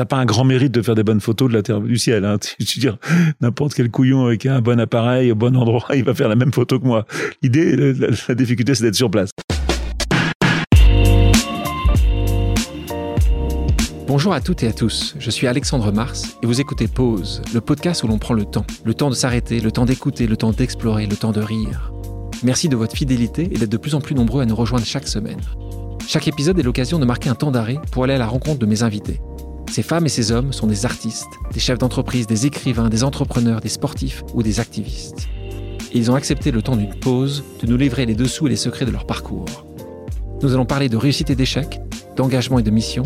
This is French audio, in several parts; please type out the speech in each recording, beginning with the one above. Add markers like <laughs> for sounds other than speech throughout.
t'as pas un grand mérite de faire des bonnes photos de la Terre du ciel. Hein. <laughs> Tu, veux dire, n'importe quel couillon avec un bon appareil au bon endroit, il va faire la même photo que moi. L'idée, la difficulté, c'est d'être sur place. Bonjour à toutes et à tous, je suis Alexandre Mars et vous écoutez Pause, le podcast où l'on prend le temps. Le temps de s'arrêter, le temps d'écouter, le temps d'explorer, le temps de rire. Merci de votre fidélité et d'être de plus en plus nombreux à nous rejoindre chaque semaine. Chaque épisode est l'occasion de marquer un temps d'arrêt pour aller à la rencontre de mes invités. Ces femmes et ces hommes sont des artistes, des chefs d'entreprise, des écrivains, des entrepreneurs, des sportifs ou des activistes. Ils ont accepté le temps d'une pause de nous livrer les dessous et les secrets de leur parcours. Nous allons parler de réussite et d'échec, d'engagement et de mission,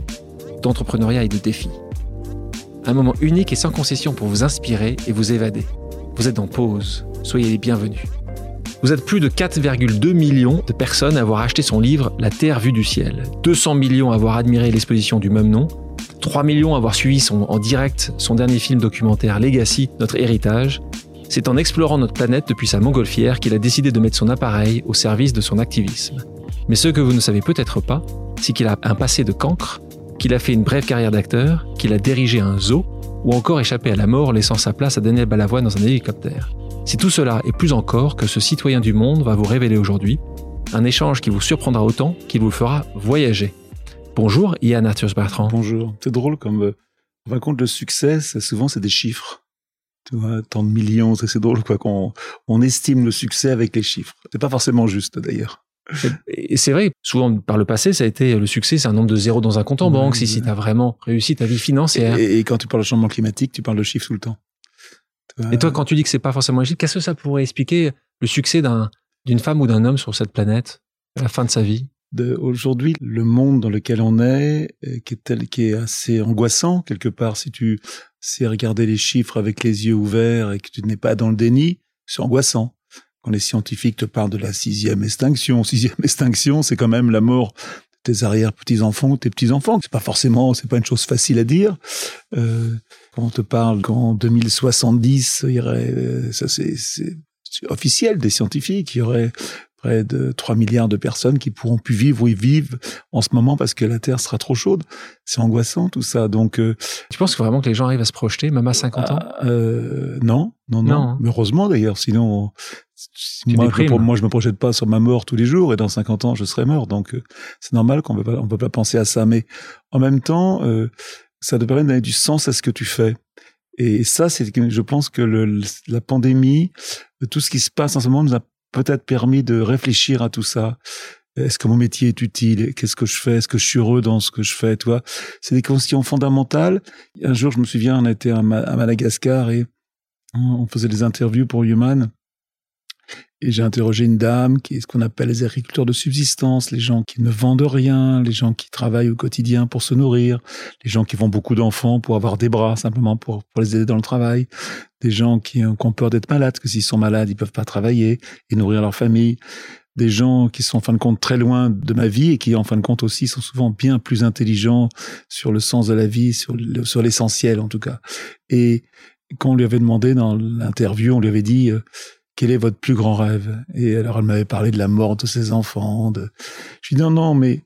d'entrepreneuriat et de défis. Un moment unique et sans concession pour vous inspirer et vous évader. Vous êtes en pause, soyez les bienvenus. Vous êtes plus de 4,2 millions de personnes à avoir acheté son livre La Terre vue du ciel, 200 millions à avoir admiré l'exposition du même nom, 3 millions à avoir suivi en direct son dernier film documentaire Legacy, notre héritage. C'est en explorant notre planète depuis sa montgolfière qu'il a décidé de mettre son appareil au service de son activisme. Mais ce que vous ne savez peut-être pas, c'est qu'il a un passé de cancre qu'il a fait une brève carrière d'acteur, qu'il a dirigé un zoo, ou encore échappé à la mort laissant sa place à Daniel Balavoine dans un hélicoptère. C'est tout cela et plus encore que ce citoyen du monde va vous révéler aujourd'hui, un échange qui vous surprendra autant qu'il vous fera voyager. Bonjour Yann Arthur Bertrand. Bonjour. C'est drôle comme euh, on compte le succès, souvent c'est des chiffres. Tu vois, tant de millions, c'est drôle quoi qu'on on estime le succès avec les chiffres. C'est pas forcément juste d'ailleurs. Et c'est vrai, souvent par le passé, ça a été le succès, c'est un nombre de zéros dans un compte en banque, si, si tu as vraiment réussi ta vie financière. Et, quand tu parles de changement climatique, tu parles de chiffres tout le temps. Et toi, quand tu dis que c'est pas forcément logique, qu'est-ce que ça pourrait expliquer le succès d'une femme ou d'un homme sur cette planète à la fin de sa vie? Aujourd'hui, le monde dans lequel on est, euh, qui est, tel, qui est assez angoissant quelque part, si tu sais regarder les chiffres avec les yeux ouverts et que tu n'es pas dans le déni, c'est angoissant quand les scientifiques te parlent de la sixième extinction, <laughs> sixième extinction, c'est quand même la mort de tes arrière-petits-enfants tes petits-enfants. C'est pas forcément, c'est pas une chose facile à dire. Euh, quand on te parle qu'en 2070, il y aurait, euh, ça c'est officiel des scientifiques, il y aurait près de 3 milliards de personnes qui pourront plus vivre où ils vivent en ce moment parce que la Terre sera trop chaude. C'est angoissant tout ça. Donc, euh, tu penses vraiment que les gens arrivent à se projeter, même à 50 ans? ah, euh, non, non, non, Mais heureusement d'ailleurs, sinon, moi, je me, moi, je me projette pas sur ma mort tous les jours et dans 50 ans, je serai mort. Donc, euh, c'est normal qu'on ne on peut pas penser à ça. Mais en même temps, euh, ça te permet de donner du sens à ce que tu fais. Et ça, c'est je pense que le, la pandémie, tout ce qui se passe en ce moment nous a peut-être permis de réfléchir à tout ça. Est-ce que mon métier est utile? Qu'est-ce que je fais? Est-ce que je suis heureux dans ce que je fais? Tu vois, c'est des questions fondamentales. Un jour, je me souviens, on était à, Madagascar et on faisait des interviews pour Human. Et j'ai interrogé une dame qui est ce qu'on appelle les agriculteurs de subsistance, les gens qui ne vendent rien, les gens qui travaillent au quotidien pour se nourrir, les gens qui font beaucoup d'enfants pour avoir des bras simplement pour, les aider dans le travail, des gens qui, ont peur d'être malades, que s'ils sont malades, ils peuvent pas travailler et nourrir leur famille, des gens qui sont en fin de compte très loin de ma vie et qui en fin de compte aussi sont souvent bien plus intelligents sur le sens de la vie, sur, sur l'essentiel en tout cas. Et quand on lui avait demandé dans l'interview, on lui avait dit euh, quel est votre plus grand rêve? Et alors elle m'avait parlé de la mort de ses enfants. De... Je lui dis non, non, mais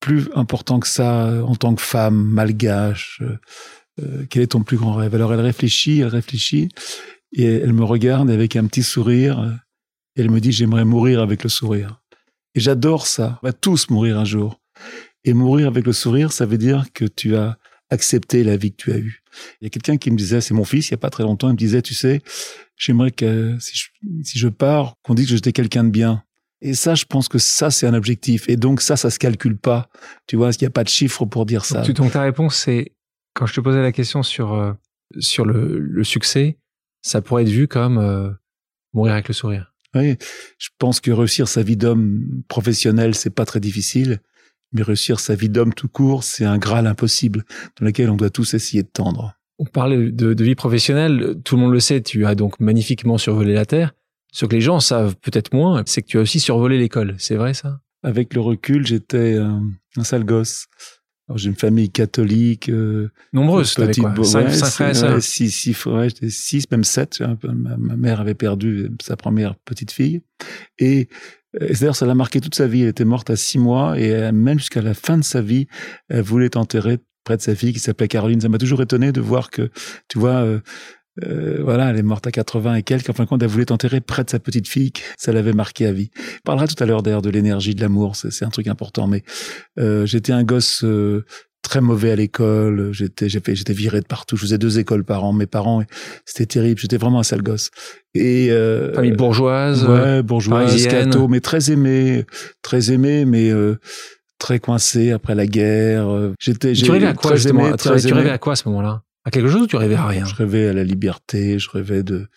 plus important que ça, en tant que femme malgache, euh, euh, quel est ton plus grand rêve? Alors elle réfléchit, elle réfléchit, et elle me regarde avec un petit sourire, et elle me dit j'aimerais mourir avec le sourire. Et j'adore ça. On va tous mourir un jour. Et mourir avec le sourire, ça veut dire que tu as accepté la vie que tu as eue. Il y a quelqu'un qui me disait, c'est mon fils, il y a pas très longtemps, il me disait, tu sais, j'aimerais que si je, si je pars, qu'on dise que j'étais quelqu'un de bien. Et ça, je pense que ça, c'est un objectif. Et donc ça, ça se calcule pas. Tu vois, il n'y a pas de chiffre pour dire ça. Donc, ta réponse, c'est quand je te posais la question sur euh, sur le, le, succès, ça pourrait être vu comme euh, mourir avec le sourire. Oui, je pense que réussir sa vie d'homme professionnel, c'est pas très difficile. Mais réussir sa vie d'homme tout court, c'est un graal impossible dans lequel on doit tous essayer de tendre. On parle de, de, vie professionnelle, tout le monde le sait, tu as donc magnifiquement survolé la Terre. Ce que les gens savent peut-être moins, c'est que tu as aussi survolé l'école, c'est vrai ça? Avec le recul, j'étais un sale gosse. J'ai une famille catholique. Euh, Nombreuse, petite, quoi? cinq, frères Six, six frères, six, même sept. Ma, ma, mère avait perdu sa première petite fille. Et d'ailleurs, ça l'a marqué toute sa vie. Elle était morte à six mois et même jusqu'à la fin de sa vie, elle voulait être enterrée près de sa fille qui s'appelait Caroline. Ça m'a toujours étonné de voir que, tu vois, euh, euh, voilà, elle est morte à 80 et quelques. En fin de compte, elle voulait t'enterrer près de sa petite fille. Ça l'avait marqué à vie. On parlera tout à l'heure d'ailleurs de l'énergie, de l'amour. C'est un truc important. Mais euh, j'étais un gosse euh, très mauvais à l'école. J'étais, j'ai fait, j'étais viré de partout. Je faisais deux écoles par an. Mes parents, c'était terrible. J'étais vraiment un sale gosse. Et euh, famille bourgeoise, ouais, bourgeoise, mais très aimé, très aimé, mais euh, très coincé après la guerre. J'étais. Tu rêvais à quoi justement? Tu rêvais à quoi à ce moment-là? À quelque chose ou tu rêvais à rien? Je rêvais à la liberté. Je rêvais de.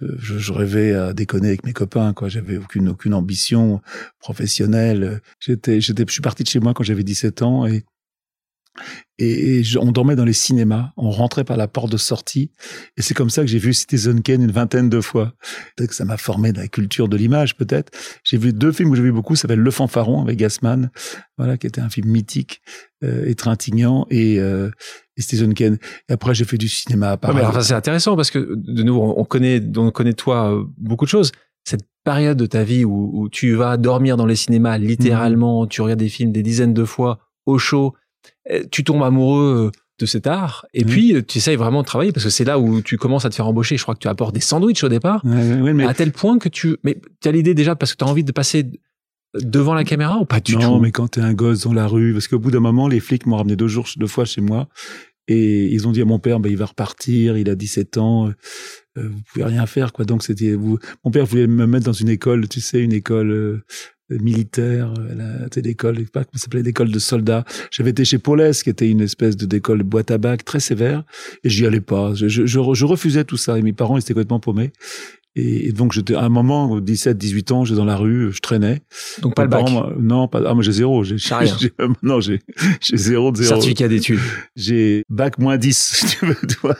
de je, je, rêvais à déconner avec mes copains. Quoi, j'avais aucune aucune ambition professionnelle. J'étais, j'étais, je suis parti de chez moi quand j'avais 17 ans et et, on dormait dans les cinémas, on rentrait par la porte de sortie, et c'est comme ça que j'ai vu Citizen Kane une vingtaine de fois. Peut-être que ça m'a formé dans la culture de l'image, peut-être. J'ai vu deux films que j'ai vu beaucoup, ça s'appelle Le Fanfaron avec Gassman, voilà, qui était un film mythique euh, et trintignant, et, euh, et Citizen Kane. Et après, j'ai fait du cinéma à Paris. enfin, c'est intéressant parce que de nouveau, on connaît, on connaît toi euh, beaucoup de choses. Cette période de ta vie où, où tu vas dormir dans les cinémas, littéralement, mmh. tu regardes des films des dizaines de fois au chaud tu tombes amoureux euh, de cet art et mmh. puis euh, tu essayes vraiment de travailler parce que c'est là où tu commences à te faire embaucher. Je crois que tu apportes des sandwichs au départ, mais... à tel point que tu, mais tu as l'idée déjà parce que tu as envie de passer devant la caméra ou pas du tout? Non, mais quand t'es un gosse dans la rue, parce qu'au bout d'un moment, les flics m'ont ramené deux jours, deux fois chez moi et ils ont dit à mon père, bah, il va repartir, il a 17 ans, euh, vous pouvez rien faire quoi. Donc c'était, vous... mon père voulait me mettre dans une école, tu sais, une école militaire, c'était l'école, pas comment s'appelait, l'école de soldats. J'avais été chez Paulès, qui était une espèce de d'école boîte à bac très sévère, et j'y allais pas. Je, je, je, refusais tout ça, et mes parents ils étaient complètement paumés. Et, donc, j'étais, à un moment, 17, 18 ans, j'étais dans la rue, je traînais. Donc, pas le bac? non, pas, ah, moi, j'ai zéro. J'ai, <laughs> j'ai, non, j'ai, j'ai zéro de zéro. Certificat d'études. J'ai bac moins 10, <laughs> si tu veux, toi.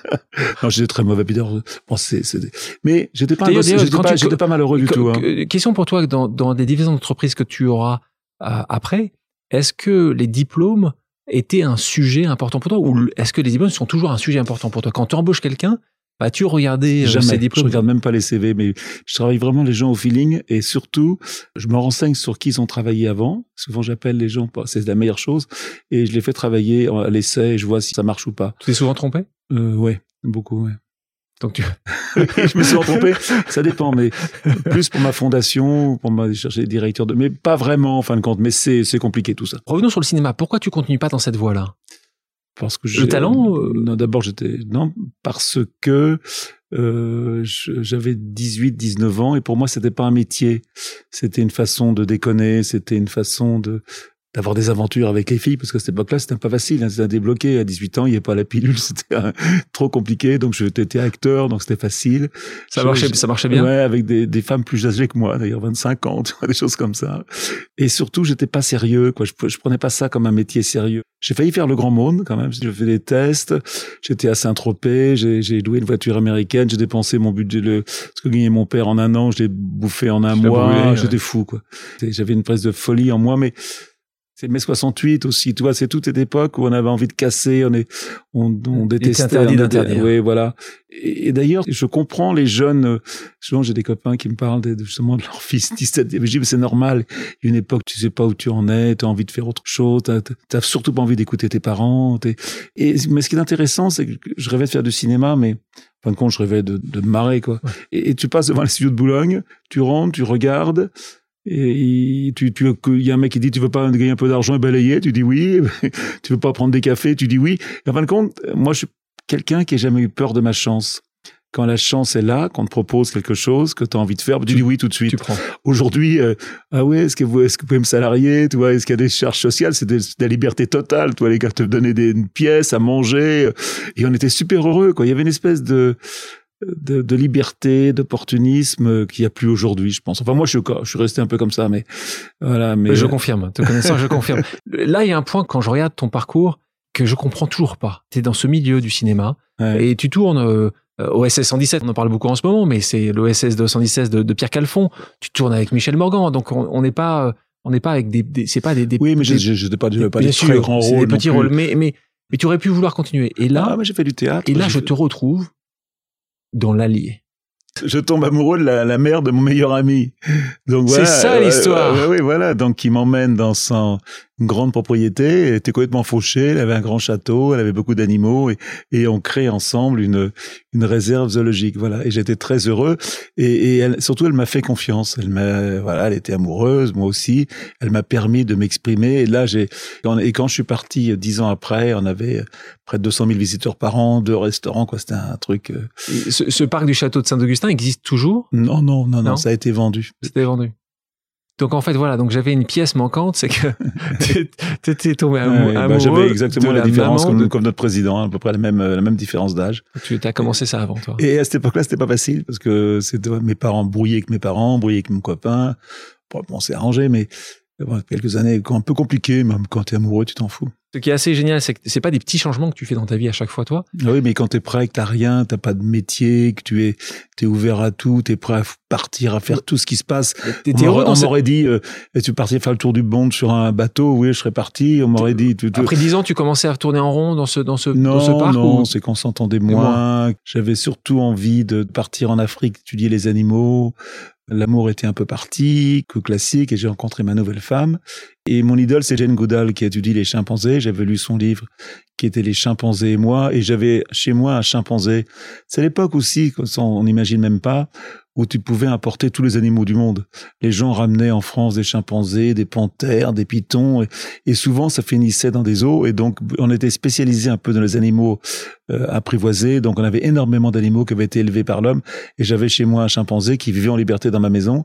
Non, j'étais très mauvais bideur. Bon, c'est, c'est, mais j'étais pas, j'étais pas, j'étais pas malheureux du tout, hein. Question pour toi, dans, dans des divisions d'entreprise que tu auras euh, après, est-ce que les diplômes étaient un sujet important pour toi ou est-ce que les diplômes sont toujours un sujet important pour toi? Quand tu embauches quelqu'un, As-tu regardé euh, Jamais. diplômes Je regarde même pas les CV, mais je travaille vraiment les gens au feeling et surtout, je me renseigne sur qui ils ont travaillé avant. Souvent, j'appelle les gens, c'est la meilleure chose, et je les fais travailler à l'essai et je vois si ça marche ou pas. Tu t'es souvent trompé? Euh, Ouais, beaucoup, ouais. Donc tu... <laughs> je me suis trompé. <laughs> Ça dépend, mais plus pour ma fondation, pour ma chercher directeur de, mais pas vraiment en fin de compte. Mais c'est c'est compliqué tout ça. Revenons sur le cinéma. Pourquoi tu continues pas dans cette voie-là? Parce que le talent euh, non d'abord j'étais non parce que euh, j'avais 18 19 ans et pour moi c'était pas un métier. C'était une façon de déconner c'était une façon de d'avoir des aventures avec les filles parce que cette époque-là c'était pas facile hein, c'était à débloquer à 18 ans il n'y avait pas la pilule <laughs> c'était trop compliqué donc j'étais acteur donc c'était facile ça marchait ça marchait bien ouais avec des, des femmes plus âgées que moi d'ailleurs 25 ans <laughs> des choses comme ça et surtout j'étais pas sérieux quoi je, je prenais pas ça comme un métier sérieux j'ai failli faire le grand monde quand même. J'ai fait des tests. J'étais à Saint-Tropez. J'ai loué une voiture américaine. J'ai dépensé mon budget, le, ce que gagnait mon père en un an. Je l'ai bouffé en un mois. J'étais fou, quoi. J'avais une presse de folie en moi, mais c'est mai 68 aussi, tu vois, c'est toute cette époque où on avait envie de casser, on est, on, on détestait. interdit d'interdire. Oui, voilà. Et, d'ailleurs, je comprends les jeunes, euh, souvent j'ai des copains qui me parlent de, justement de leur fils 17, je dis, mais c'est normal, il y a une époque, tu sais pas où tu en es, tu as envie de faire autre chose, t'as, t'as surtout pas envie d'écouter tes parents, et, mais ce qui est intéressant, c'est que je rêvais de faire du cinéma, mais en fin de compte, je rêvais de, de me marrer, quoi. Et, et, tu passes devant les studios de Boulogne, tu rentres, tu regardes, et tu, tu, il y a un mec qui dit tu veux pas gagner un peu d'argent et balayer, tu dis oui. <laughs> tu veux pas prendre des cafés, tu dis oui. Et en fin de compte, moi je suis quelqu'un qui a jamais eu peur de ma chance. Quand la chance est là, qu'on te propose quelque chose que tu as envie de faire, tu, dis oui tout de suite. Aujourd'hui, euh, ah ouais, est-ce que vous, est-ce que vous pouvez me salarier, tu vois, est-ce qu'il y a des charges sociales, c'est de, la liberté totale, toi les gars te donnaient des pièces à manger, et on était super heureux, quoi. Il y avait une espèce de, de, de liberté, d'opportunisme qu'il n'y a plus aujourd'hui, je pense. Enfin, moi, je, je suis resté un peu comme ça, mais voilà. Mais je confirme. Te connaissant, je confirme. <laughs> Là, il y a un point quand je regarde ton parcours que je comprends toujours pas. Tu es dans ce milieu du cinéma et tu tournes euh, OSS 117. On en parle beaucoup en ce moment, mais c'est l'OSS 217 de, de Pierre Calfon. Tu tournes avec Michel Morgan, donc on n'est pas, on n'est pas avec des, des c'est pas des, des, oui, mais je n'ai pas, des, pas des très grands rôles. Des petits rôles, mais mais mais tu aurais pu vouloir continuer. Et là, ah, j'ai fait du théâtre. Et là, je te retrouve dans l'Allier. Je tombe amoureux de la, mère de mon meilleur ami. Donc voilà. C'est ça l'histoire. oui, voilà. Donc il m'emmène dans son une grande propriété, elle était complètement fauchée, elle avait un grand château, elle avait beaucoup d'animaux et, et on crée ensemble une, une réserve zoologique. Voilà. Et j'étais très heureux et, et elle, surtout elle m'a fait confiance. Elle m'a, voilà, elle était amoureuse, moi aussi. Elle m'a permis de m'exprimer. Et là, j'ai, et quand je suis parti dix ans après, on avait près de 200 000 visiteurs par an, deux restaurants, quoi. C'était un truc. Euh, ce, ce, parc du château de Saint-Augustin existe toujours? Non, non, non, non, ça a été vendu. C'était vendu. Donc en fait voilà, donc j'avais une pièce manquante, c'est que <laughs> t'étais tombé amoureux. bah, j'avais exactement la, différence comme, comme, notre président, à peu près la même la même différence d'âge. Tu as commencé ça avant toi. Et à cette époque-là, c'était pas facile parce que c'était mes parents brouillés avec mes parents, brouillés avec mon copain. Bon, on s'est arrangé, mais quelques années un peu compliquées, même quand t'es amoureux, tu t'en fous. Ce qui est assez génial, c'est que c'est pas des petits changements que tu fais dans ta vie à chaque fois, toi. Oui, mais quand t'es prêt, que t'as rien, t'as pas de métier, que tu es, t'es ouvert à tout, t'es prêt à partir, à faire tout ce qui se passe. on m'aurait dit, euh, tu partais faire le tour du monde sur un bateau, oui, je serais parti. On m'aurait dit. Après dix ans, tu commençais à tourner en rond dans ce dans ce non, dans ce parc. Non, c'est qu'on s'entendait moins. J'avais surtout envie de partir en Afrique, étudier les animaux, L'amour était un peu parti, que classique, et j'ai rencontré ma nouvelle femme. Et mon idole, c'est Jane Goodall, qui étudie les chimpanzés. J'avais lu son livre, qui était Les chimpanzés et moi, et j'avais chez moi un chimpanzé. C'est l'époque aussi, on n'imagine même pas, où tu pouvais importer tous les animaux du monde. Les gens ramenaient en France des chimpanzés, des panthères, des pitons, et, souvent ça finissait dans des eaux. Et donc on était spécialisé un peu dans les animaux euh. Donc on avait énormément d'animaux qui avaient été élevés par l'homme. Et j'avais chez moi un chimpanzé qui vivait en liberté dans ma maison.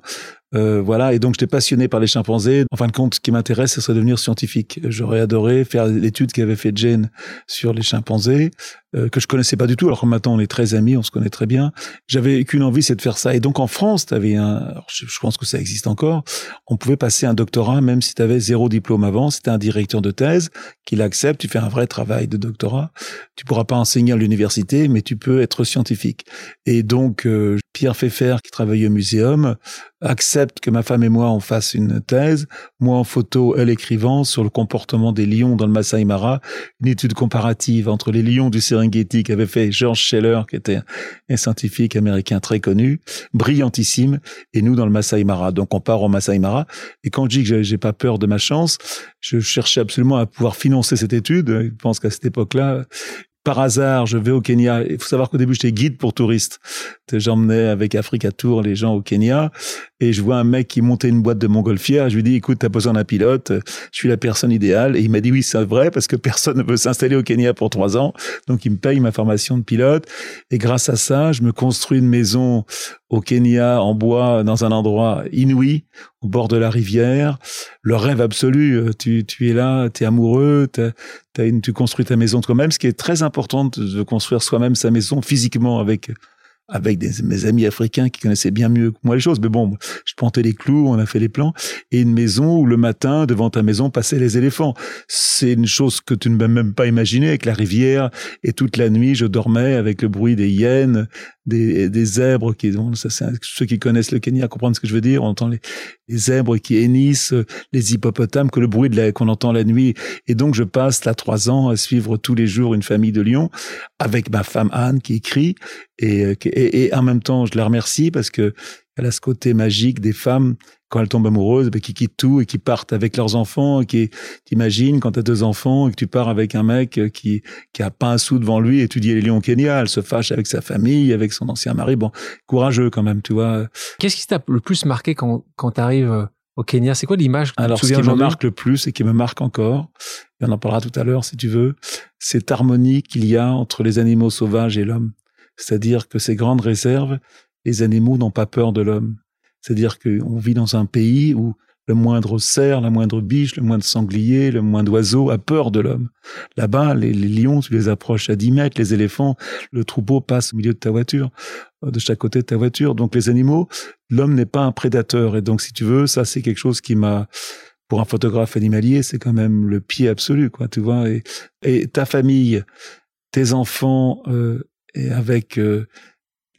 Euh, voilà, et donc j'étais passionné par les chimpanzés. En fin de compte, ce qui m'intéresse, ce serait devenir scientifique. J'aurais adoré faire l'étude qu'avait fait Jane sur les chimpanzés, euh, que je connaissais pas du tout. Alors que maintenant, on est très amis, on se connaît très bien. J'avais qu'une envie, c'est de faire ça. Et donc en France, tu avais un, je, pense que ça existe encore, on pouvait passer un doctorat même si tu avais zéro diplôme avant. C'était un directeur de thèse qui l'accepte. Tu fais un vrai travail de doctorat. Tu pourras pas enseigner à l'université, mais tu peux être scientifique. Et donc euh, Pierre Pfeffer, qui travaille au muséum, accepte que ma femme et moi on fasse une thèse, moi en photo, elle écrivant sur le comportement des lions dans le Masai Mara, une étude comparative entre les lions du Serengeti qu'avait fait George Scheller, qui était un scientifique américain très connu, brillantissime, et nous dans le Masai Mara. Donc on part au Masai Mara, et quand je dis que j'ai pas peur de ma chance, je cherchais absolument à pouvoir financer cette étude. Je pense qu'à cette époque-là, par hasard, je vais au Kenya. Il faut savoir qu'au début, j'étais guide pour touristes. J'emmenais avec Africa Tour les gens au Kenya et je vois un mec qui montait une boîte de montgolfière. Je lui dis, écoute, t'as besoin d'un pilote. Je suis la personne idéale. Et il m'a dit, oui, c'est vrai parce que <laughs> personne ne veut s'installer au Kenya pour trois ans. Donc, il me paye ma formation de pilote. Et grâce à ça, je me construis une maison au Kenya en bois dans un endroit inouï au bord de la rivière le rêve absolu tu, tu es là tu es amoureux as une, tu construis ta maison toi-même ce qui est très important de construire soi-même sa maison physiquement avec avec mes amis africains qui connaissaient bien mieux que moi les choses. Mais bon, je plantais les clous, on a fait les plans. Et une maison où le matin, devant ta maison, passaient les éléphants. C'est une chose que tu ne peux même pas imaginer avec la rivière. Et toute la nuit, je dormais avec le bruit des hyènes, des, des zèbres qui, bon, ça, c'est, ceux qui connaissent le Kenya comprennent ce que je veux dire. On entend les, les zèbres qui hennissent, les hippopotames, que le bruit de qu'on entend la nuit. Et donc, je passe là trois ans à suivre tous les jours une famille de lions avec ma femme Anne qui écrit et, et, et en même temps, je la remercie parce que elle a ce côté magique des femmes quand elles tombent amoureuses, ben, qui quittent tout et qui partent avec leurs enfants, et qui t'imagines quand tu as deux enfants et que tu pars avec un mec qui qui a pas un sou devant lui étudier les lions au Kenya, elle se fâche avec sa famille, avec son ancien mari, bon, courageux quand même, tu vois. Qu'est-ce qui t'a le plus marqué quand quand tu arrives euh, au Kenya? C'est quoi l'image Alors, ce qui me marque le plus et qui me marque encore, et on en parlera tout à l'heure si tu veux, cette harmonie qu'il y a entre les animaux sauvages et l'homme. C'est-à-dire que ces grandes réserves, les animaux n'ont pas peur de l'homme. C'est-à-dire qu'on vit dans un pays où le moindre cerf, la moindre biche, le moindre sanglier, le moindre oiseau a peur de l'homme. Là-bas, les, lions, tu les approches à 10 mètres, les éléphants, le troupeau passe au milieu de ta voiture, euh, de chaque côté de ta voiture. Donc les animaux, l'homme n'est pas un prédateur. Et donc, si tu veux, ça, c'est quelque chose qui m'a, pour un photographe animalier, c'est quand même le pied absolu, quoi, tu vois. Et, ta famille, tes enfants, euh, et avec euh,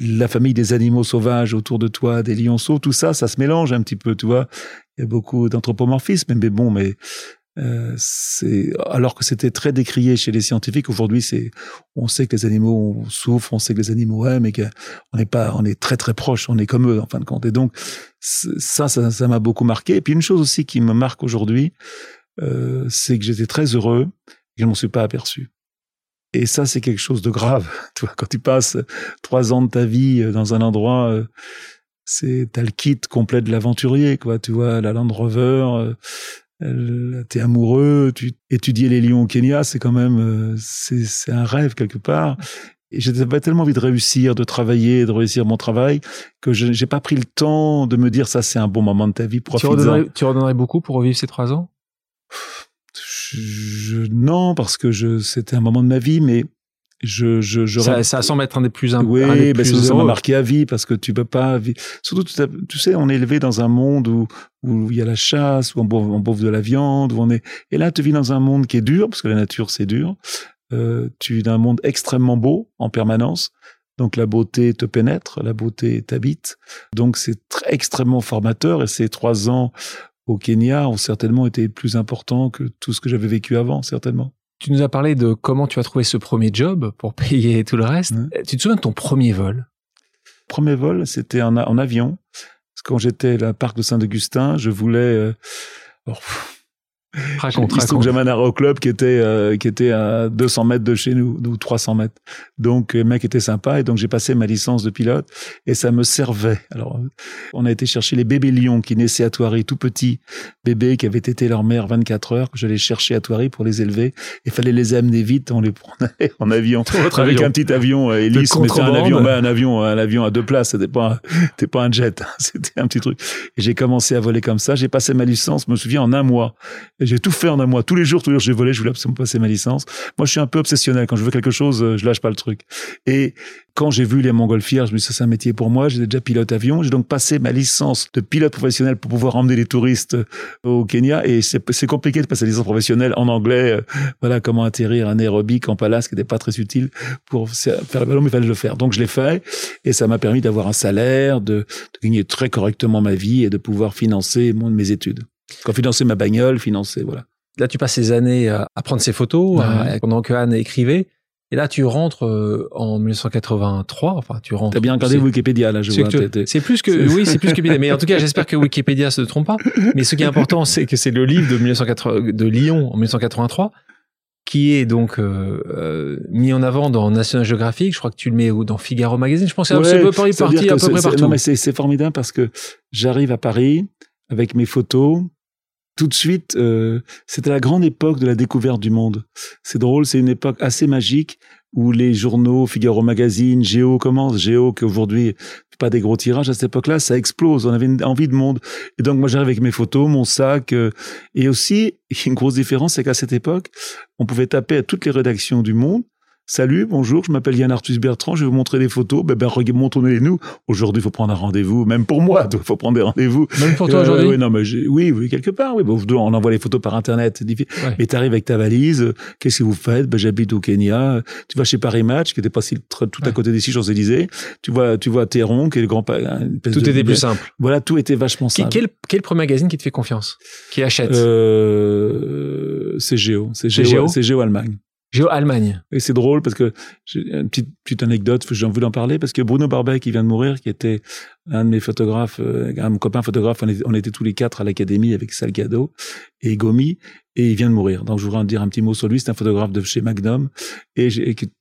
la famille des animaux sauvages autour de toi, des lionceaux, tout ça, ça se mélange un petit peu, tu vois. Il y a beaucoup d'anthropomorphisme, mais bon, mais euh, c'est alors que c'était très décrié chez les scientifiques. Aujourd'hui, c'est on sait que les animaux souffrent, on sait que les animaux aiment, et qu'on n'est pas, on est très très proche, on est comme eux en fin de compte. Et donc ça, ça, m'a beaucoup marqué. Et puis une chose aussi qui me marque aujourd'hui, euh, c'est que j'étais très heureux et je m'en suis pas aperçu. Et ça, c'est quelque chose de grave. <laughs> Tu vois, quand tu passes trois ans de ta vie euh, dans un endroit, euh, c'est t'as le kit complet de l'aventurier, quoi. Tu vois, la Land Rover, euh, t'es amoureux, tu étudier les lions au Kenya, c'est quand même, c'est un rêve quelque part. Et j'avais tellement envie de réussir, de travailler, de réussir mon travail, que je n'ai pas pris le temps de me dire ça, c'est un bon moment de ta vie. Tu redonnerais, tu redonnerais beaucoup pour revivre ces trois ans? Je, non, parce que je, c'était un moment de ma vie, mais je, je, je ça, ça semble être un des plus oui, mais ben, ça m'a marqué à vie parce que tu peux pas surtout tu, sais on est élevé dans un monde où où il y a la chasse où on bouffe, on bouffe de la viande où on est et là tu vis dans un monde qui est dur parce que la nature c'est dur euh, tu vis dans un monde extrêmement beau en permanence donc la beauté te pénètre, la beauté t'habite. Donc c'est extrêmement formateur et ces trois ans au Kenya ont certainement été plus importants que tout ce que j'avais vécu avant, certainement. Tu nous as parlé de comment tu as trouvé ce premier job pour payer tout le reste. Tu te souviens de ton premier vol? Premier vol, c'était en, en, avion. quand j'étais à la parc de Saint-Augustin, je voulais... Euh, Raconte, Il se trouve que j'avais un aéroclub qui était euh, qui était à 200 mètres de chez nous, ou 300 mètres. Donc le mec était sympa et donc j'ai passé ma licence de pilote et ça me servait. Alors on a été chercher les bébés lions qui naissaient à Thoiry, tout petits bébés qui avaient été leur mère 24 heures que j'allais chercher à Thoiry pour les élever. Il fallait les amener vite, on les prenait <laughs> en avion avec un petit avion euh, hélice, mais un avion, un avion, un avion à deux places. C'était pas c'était pas un jet, <laughs> c'était un petit truc. Et j'ai commencé à voler comme ça. J'ai passé ma licence, je me souviens en un mois j'ai tout fait en un mois. Tous les jours, tous les jours, j'ai volé, je voulais absolument passer ma licence. Moi, je suis un peu obsessionnel. Quand je veux quelque chose, euh, je lâche pas le truc. Et quand j'ai vu les montgolfières, je me suis dit, c'est un métier pour moi. J'étais déjà pilote avion. J'ai donc passé ma licence de pilote professionnel pour pouvoir emmener les touristes euh, au Kenya. Et c'est compliqué de passer la licence professionnelle en anglais. Euh, voilà comment atterrir un aérobic en palace qui n'était pas très utile pour faire le ballon, mais il fallait le faire. Donc, je l'ai fait. Et ça m'a permis d'avoir un salaire, de, de, gagner très correctement ma vie et de pouvoir financer mon, mes études. Quand financer ma bagnole, financer, voilà. Là, tu passes ces années à, prendre ces photos pendant que Anne écrivait. Et là, tu rentres euh, en 1983. Enfin, tu rentres. T'as bien regardé Wikipédia là, je vois. C'est plus que oui, c'est plus que Wikipédia. Mais en tout cas, j'espère que Wikipédia se trompe pas. Mais ce qui est important, c'est que c'est le livre de 1980, de Lyon en 1983 qui est donc euh, euh, mis en avant dans National Geographic. Je crois que tu le mets dans Figaro Magazine. Je pense que c'est parti à peu près partout. Non, mais c'est formidable parce que j'arrive à Paris avec mes photos tout de suite, euh, c'était la grande époque de la découverte du monde. C'est drôle, c'est une époque assez magique où les journaux, Figaro Magazine, Géo commence, Géo qu'aujourd'hui pas des gros tirages à cette époque-là, ça explose. On avait une envie de monde. Et donc moi j'arrive avec mes photos, mon sac. Euh, et aussi, <laughs> une grosse différence, c'est qu'à cette époque, on pouvait taper à toutes les rédactions du monde Salut, bonjour, je m'appelle Yann Arthus Bertrand, je vais vous montrer des photos. Ben, ben montrez-les-nous. Aujourd'hui, il faut prendre un rendez-vous, même pour moi, il faut prendre des rendez-vous. Même pour toi aujourd'hui oui, non, mais oui, oui, quelque part. Oui, bon, on envoie les photos par Internet. Ouais. Mais t'arrives avec ta valise, qu'est-ce que vous faites? Ben, J'habite au Kenya. Tu vas chez Paris Match, qui était pas si, tout à côté d'ici, Champs-Élysées. Tu vois, tu vois Théron, qui est le grand... Tout était plus simple. Voilà, tout était vachement simple. Quel, quel premier magazine qui te fait confiance? Qui achète? Euh, C'est Géo. C'est Géo, c'est Géo Allemagne. Géo-Allemagne. Et c'est drôle parce que j'ai une petite, petite anecdote, j'ai envie d'en parler parce que Bruno Barbet qui vient de mourir, qui était un de mes photographes, euh, un copain photographe, on était, tous les quatre à l'académie avec Salgado et Gomi, et il vient de mourir. Donc je voudrais en dire un petit mot sur lui. C'est un photographe de chez Magnum, et,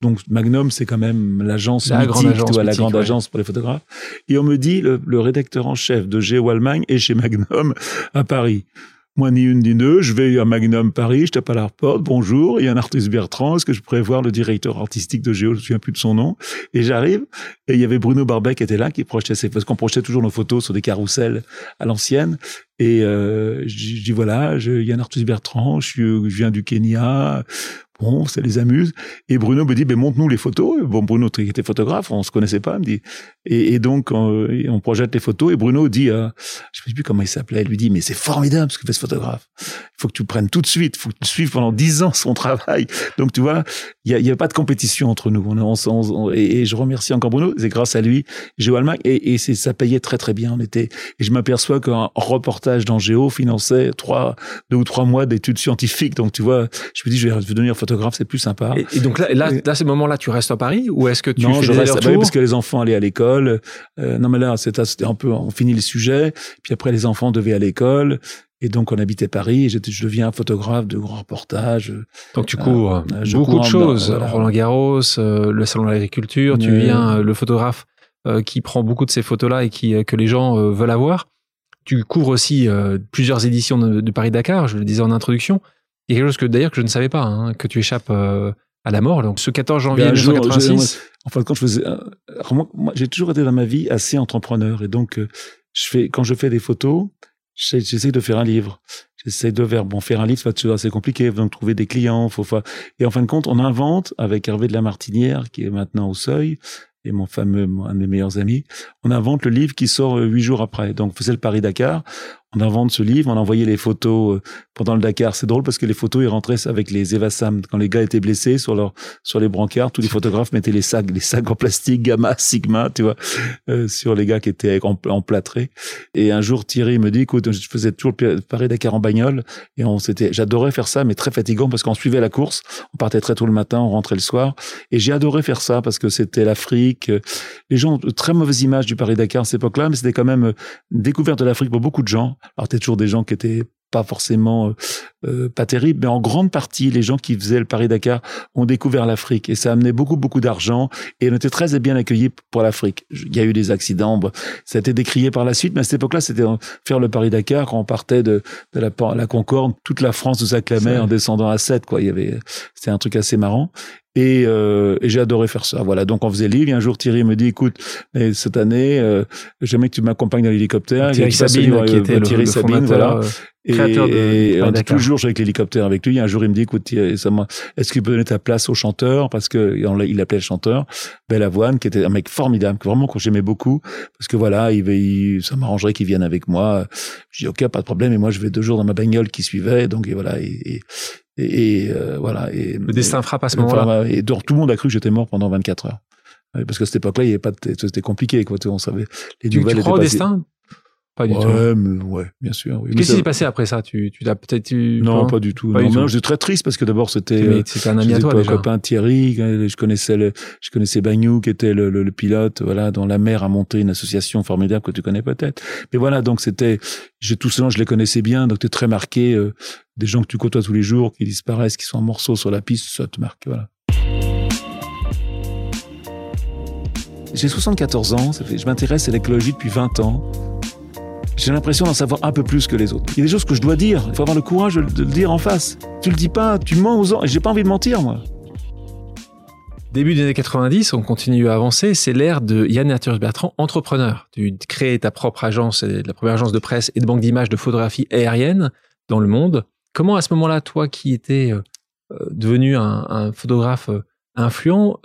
donc Magnum c'est quand même l'agence la grande agence, la grande agence pour les photographes. Et on me dit le, le rédacteur en chef de Géo Allemagne est chez Magnum à Paris. Moi, ni une ni deux, je vais à Magnum Paris, je tape à la porte, bonjour, il y a un artiste Bertrand, est-ce que je pourrais voir le directeur artistique de Géo, je ne me souviens plus de son nom. Et j'arrive, et il y avait Bruno Barbet qui était là, qui projetait ses, parce qu'on projetait toujours nos photos sur des carousels à l'ancienne. Et euh, je dis voilà, il y a un artiste Bertrand, je, viens du Kenya, Bon, ça les amuse. Et Bruno me dit, ben montre-nous les photos. Bon, Bruno était photographe, on se connaissait pas, me dit. Et, donc on, projette les photos. Et Bruno dit, euh, je sais plus comment il s'appelait, lui dit, mais c'est formidable ce que fait ce photographe. Il faut que tu le prennes tout de suite. Il faut que tu suives pendant dix ans son travail. Donc tu vois, il y a, a, pas de compétition entre nous. On, on, et, et, je remercie encore Bruno. C'est grâce à lui, Géo Allemagne. Et, et ça payait très très bien. On était. Et je m'aperçois qu'un reportage dans Géo finançait trois, deux ou trois mois d'études scientifiques. Donc tu vois, je me dis, je vais devenir photographe c'est plus sympa. Et, donc là, là, là, ce moment-là, tu restes à Paris ou est-ce que tu non, fais je des reste à Paris parce que les enfants allaient à l'école. Euh, non, mais là, c'était un peu, on finit le sujet. Puis après, les enfants devaient à l'école. Et donc, on habitait Paris et je deviens photographe de grands reportages. Donc, tu cours beaucoup de choses. Roland Garros, le salon de l'agriculture, tu viens le photographe qui prend beaucoup de ces photos-là et qui, que les gens veulent avoir. Tu couvres aussi plusieurs éditions de, Paris-Dakar, je le disais en introduction. Il y a quelque chose que d'ailleurs que je ne savais pas, hein, que tu échappes à la mort. Donc ce 14 janvier 1986. en fait, quand je faisais, moi, j'ai toujours été dans ma vie assez entrepreneur et donc je fais quand je fais des photos, j'essaie de faire un livre. J'essaie de faire, bon, faire un livre, c'est assez compliqué, donc trouver des clients, faut, faut, et en fin de compte, on invente avec Hervé de la Martinière, qui est maintenant au seuil, et mon fameux, un de mes meilleurs amis, on invente le livre qui sort euh, huit jours après. Donc, on faisait le Paris-Dakar, on invente ce livre, on envoyait les photos euh, pendant le Dakar. C'est drôle parce que les photos, ils rentraient avec les Evasam. Quand les gars étaient blessés sur leur, sur les brancards, tous les photographes mettaient les sacs, les sacs en plastique, gamma, sigma, tu vois, euh, sur les gars qui étaient emplâtrés. Et un jour, Thierry me dit, écoute, je faisais toujours le Paris-Dakar en bagnole et on s'était, j'adorais faire ça, mais très fatigant parce qu'on suivait la course. On partait très tôt le matin, on rentrait le soir. Et j'ai adoré faire ça parce que c'était l'Afrique. Les gens ont très mauvaise image du Paris-Dakar à cette époque-là, mais c'était quand même une découverte de l'Afrique pour beaucoup de gens. Alors, t'es toujours des gens qui étaient pas forcément euh, euh, pas terribles, mais en grande partie, les gens qui faisaient le Paris-Dakar ont découvert l'Afrique et ça a amené beaucoup, beaucoup d'argent et on était très bien accueillis pour l'Afrique. Il y a eu des accidents, ça a été décrié par la suite, mais à cette époque-là, c'était faire le Paris-Dakar quand on partait de, de la, la, Concorde, toute la France nous acclamait en descendant à 7, quoi. Il y avait, c'était un truc assez marrant. Et, euh, et j'ai adoré faire ça. Voilà. Donc on faisait livre. Et un jour Thierry me dit, écoute, cette année, euh, j'aimerais que tu m'accompagnes dans l'hélicoptère. Thierry Sabine, qui était Thierry le, Sabine, voilà. Et, et on est toujours avec l'hélicoptère avec lui. Un jour, il me dit, écoute, est-ce qu'il peut donner ta place au chanteur? Parce que il appelait le chanteur Belle Avoine, qui était un mec formidable, que vraiment que j'aimais beaucoup. Parce que voilà, il, il ça m'arrangerait qu'il vienne avec moi. Je dis, ok, pas de problème. Et moi, je vais deux jours dans ma bagnole qui suivait. Donc et voilà. Et, et, euh, voilà. Et, le destin frappe à ce moment-là. Et tout le monde a cru que j'étais mort pendant 24 heures. Parce que cette époque-là, il y avait pas, c'était compliqué, quoi. On savait. Les tu, tu crois au destin? Pas du ouais, tout. Mais, ouais, bien sûr. Oui. Qu'est-ce qui s'est passé après ça? Tu, tu l'as peut-être eu Non, pas du tout. non, j'étais très triste parce que d'abord c'était. Euh, c'était un ami à toi déjà. copain Thierry. Je connaissais le, je connaissais Bagnou qui était le, le, le, pilote. Voilà, dont la mère a monté une association formidable que tu connais peut-être. Mais voilà, donc c'était. J'ai tout cela, je les connaissais bien, donc tu es très marqué. Euh, des gens que tu côtoies tous les jours, qui disparaissent, qui sont en morceaux sur la piste, ça te marque. Voilà. J'ai 74 ans, ça fait, je m'intéresse à l'écologie depuis 20 ans j'ai l'impression d'en savoir un peu plus que les autres. Il y a des choses que je dois dire, il faut avoir le courage de, le dire en face. Tu le dis pas, tu mens aux gens, j'ai pas envie de mentir, moi. Début des années 90, on continue à avancer, c'est l'ère de Yann Arthur Bertrand, entrepreneur. Tu crées ta propre agence, la première agence de presse et de banque d'images de photographie aérienne dans le monde. Comment à ce moment-là, toi qui étais euh, euh, devenu un, photographe euh, influent,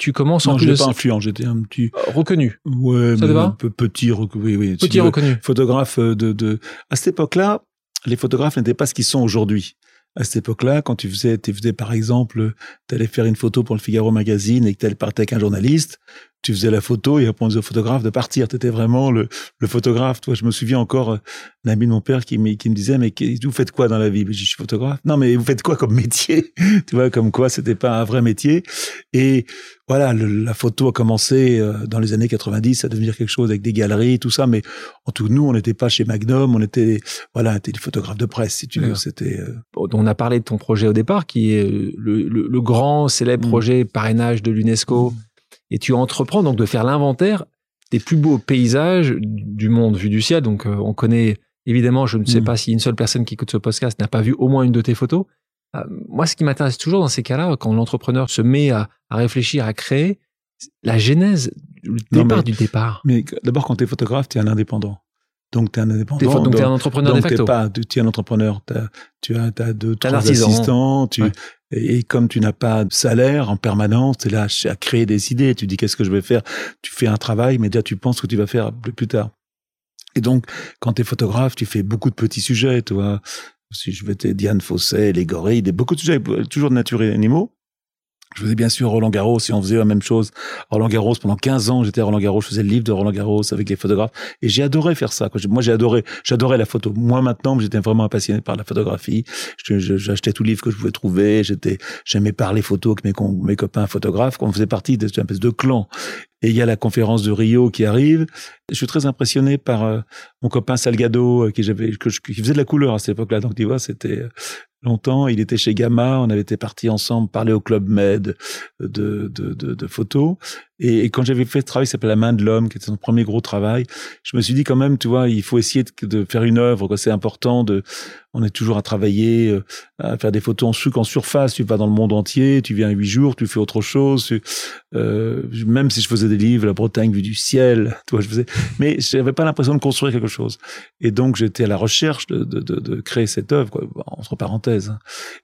tu commences en plus de... pas influent, j'étais un petit euh, reconnu. Ouais, ça mais un peu petit reconnu. Oui, oui, petit reconnu. Photographe euh, de, de. À cette époque-là, les photographes n'étaient pas ce qu'ils sont aujourd'hui. À cette époque-là, quand tu faisais, tu faisais par exemple, tu allais faire une photo pour le Figaro magazine et que tu allais partir avec un journaliste, tu faisais la photo et on au photographe de partir. Tu étais vraiment le, le, photographe. Toi, je me souviens encore d'un ami de mon père qui, qui me disait mais vous faites quoi dans la vie? Je suis photographe. Non, mais vous faites quoi comme métier? <laughs> Tu vois, comme quoi c'était pas un vrai métier. Et voilà, la photo a commencé euh, dans les années 90 à devenir quelque chose avec des galeries, tout ça. Mais en tout, nous, on n'était pas chez Magnum, on était voilà, on était des photographes de presse, si tu veux. C'était. Euh, on a parlé de ton projet au départ, qui est le, le, grand célèbre mmh. projet parrainage de l'UNESCO. Mmh et tu entreprends donc de faire l'inventaire des plus beaux paysages du monde vu du ciel. Donc, euh, on connaît évidemment, je ne sais mm. pas si une seule personne qui écoute ce podcast n'a pas vu au moins une de tes photos. Euh, moi, ce qui m'intéresse toujours dans ces cas-là, quand l'entrepreneur se met à, réfléchir, à créer, la genèse, le départ du départ. Mais d'abord, quand tu es photographe, tu es un indépendant. Donc, tu es un indépendant. donc, tu es un entrepreneur de facto. Pas, tu es un entrepreneur. tu as, as deux, trois assistants. Tu, et comme tu n'as pas de salaire en permanence, tu es là à créer des idées. Tu dis qu'est-ce que je vais faire? Tu fais un travail, mais déjà tu penses ce que tu vas faire plus tard. Et donc, quand tu es photographe, tu fais beaucoup de petits sujets, tu vois. Si je vais Diane Fossé, les gorilles, des, beaucoup de sujets, toujours de nature et animaux. Je faisais bien sûr Roland Garros et on faisait la même chose. Roland Garros, pendant 15 ans, j'étais à Roland Garros, je faisais le livre de Roland Garros avec les photographes. Et j'ai adoré faire ça. Moi, j'ai adoré, j'adorais la photo. Moi, maintenant, j'étais vraiment passionné par la photographie. J'achetais tout livre que je pouvais trouver. J'étais, j'aimais parler photo avec mes, mes copains photographes. On faisait partie d'une espèce de clan. Et il y a la conférence de Rio qui arrive. Je suis très impressionné par euh, mon copain Salgado euh, qui qui faisait de la couleur à cette époque-là. Donc tu vois, c'était longtemps. Il était chez Gamma. On avait été partis ensemble parler au club Med de de, de, de photos. Et, quand j'avais fait ce travail qui s'appelle La main de l'homme, qui était son premier gros travail, je me suis dit quand même, tu vois, il faut essayer de, faire une œuvre. C'est important de on est toujours à travailler, euh, à faire des photos en, en surface. Tu vas dans le monde entier, tu viens huit jours, tu fais autre chose. euh, même si je faisais des livres, la Bretagne vue du ciel, <laughs> tu vois, je faisais. Mais j'avais pas l'impression de construire quelque chose. Et donc j'étais à la recherche de, de, de, de, créer cette œuvre, quoi, entre parenthèses.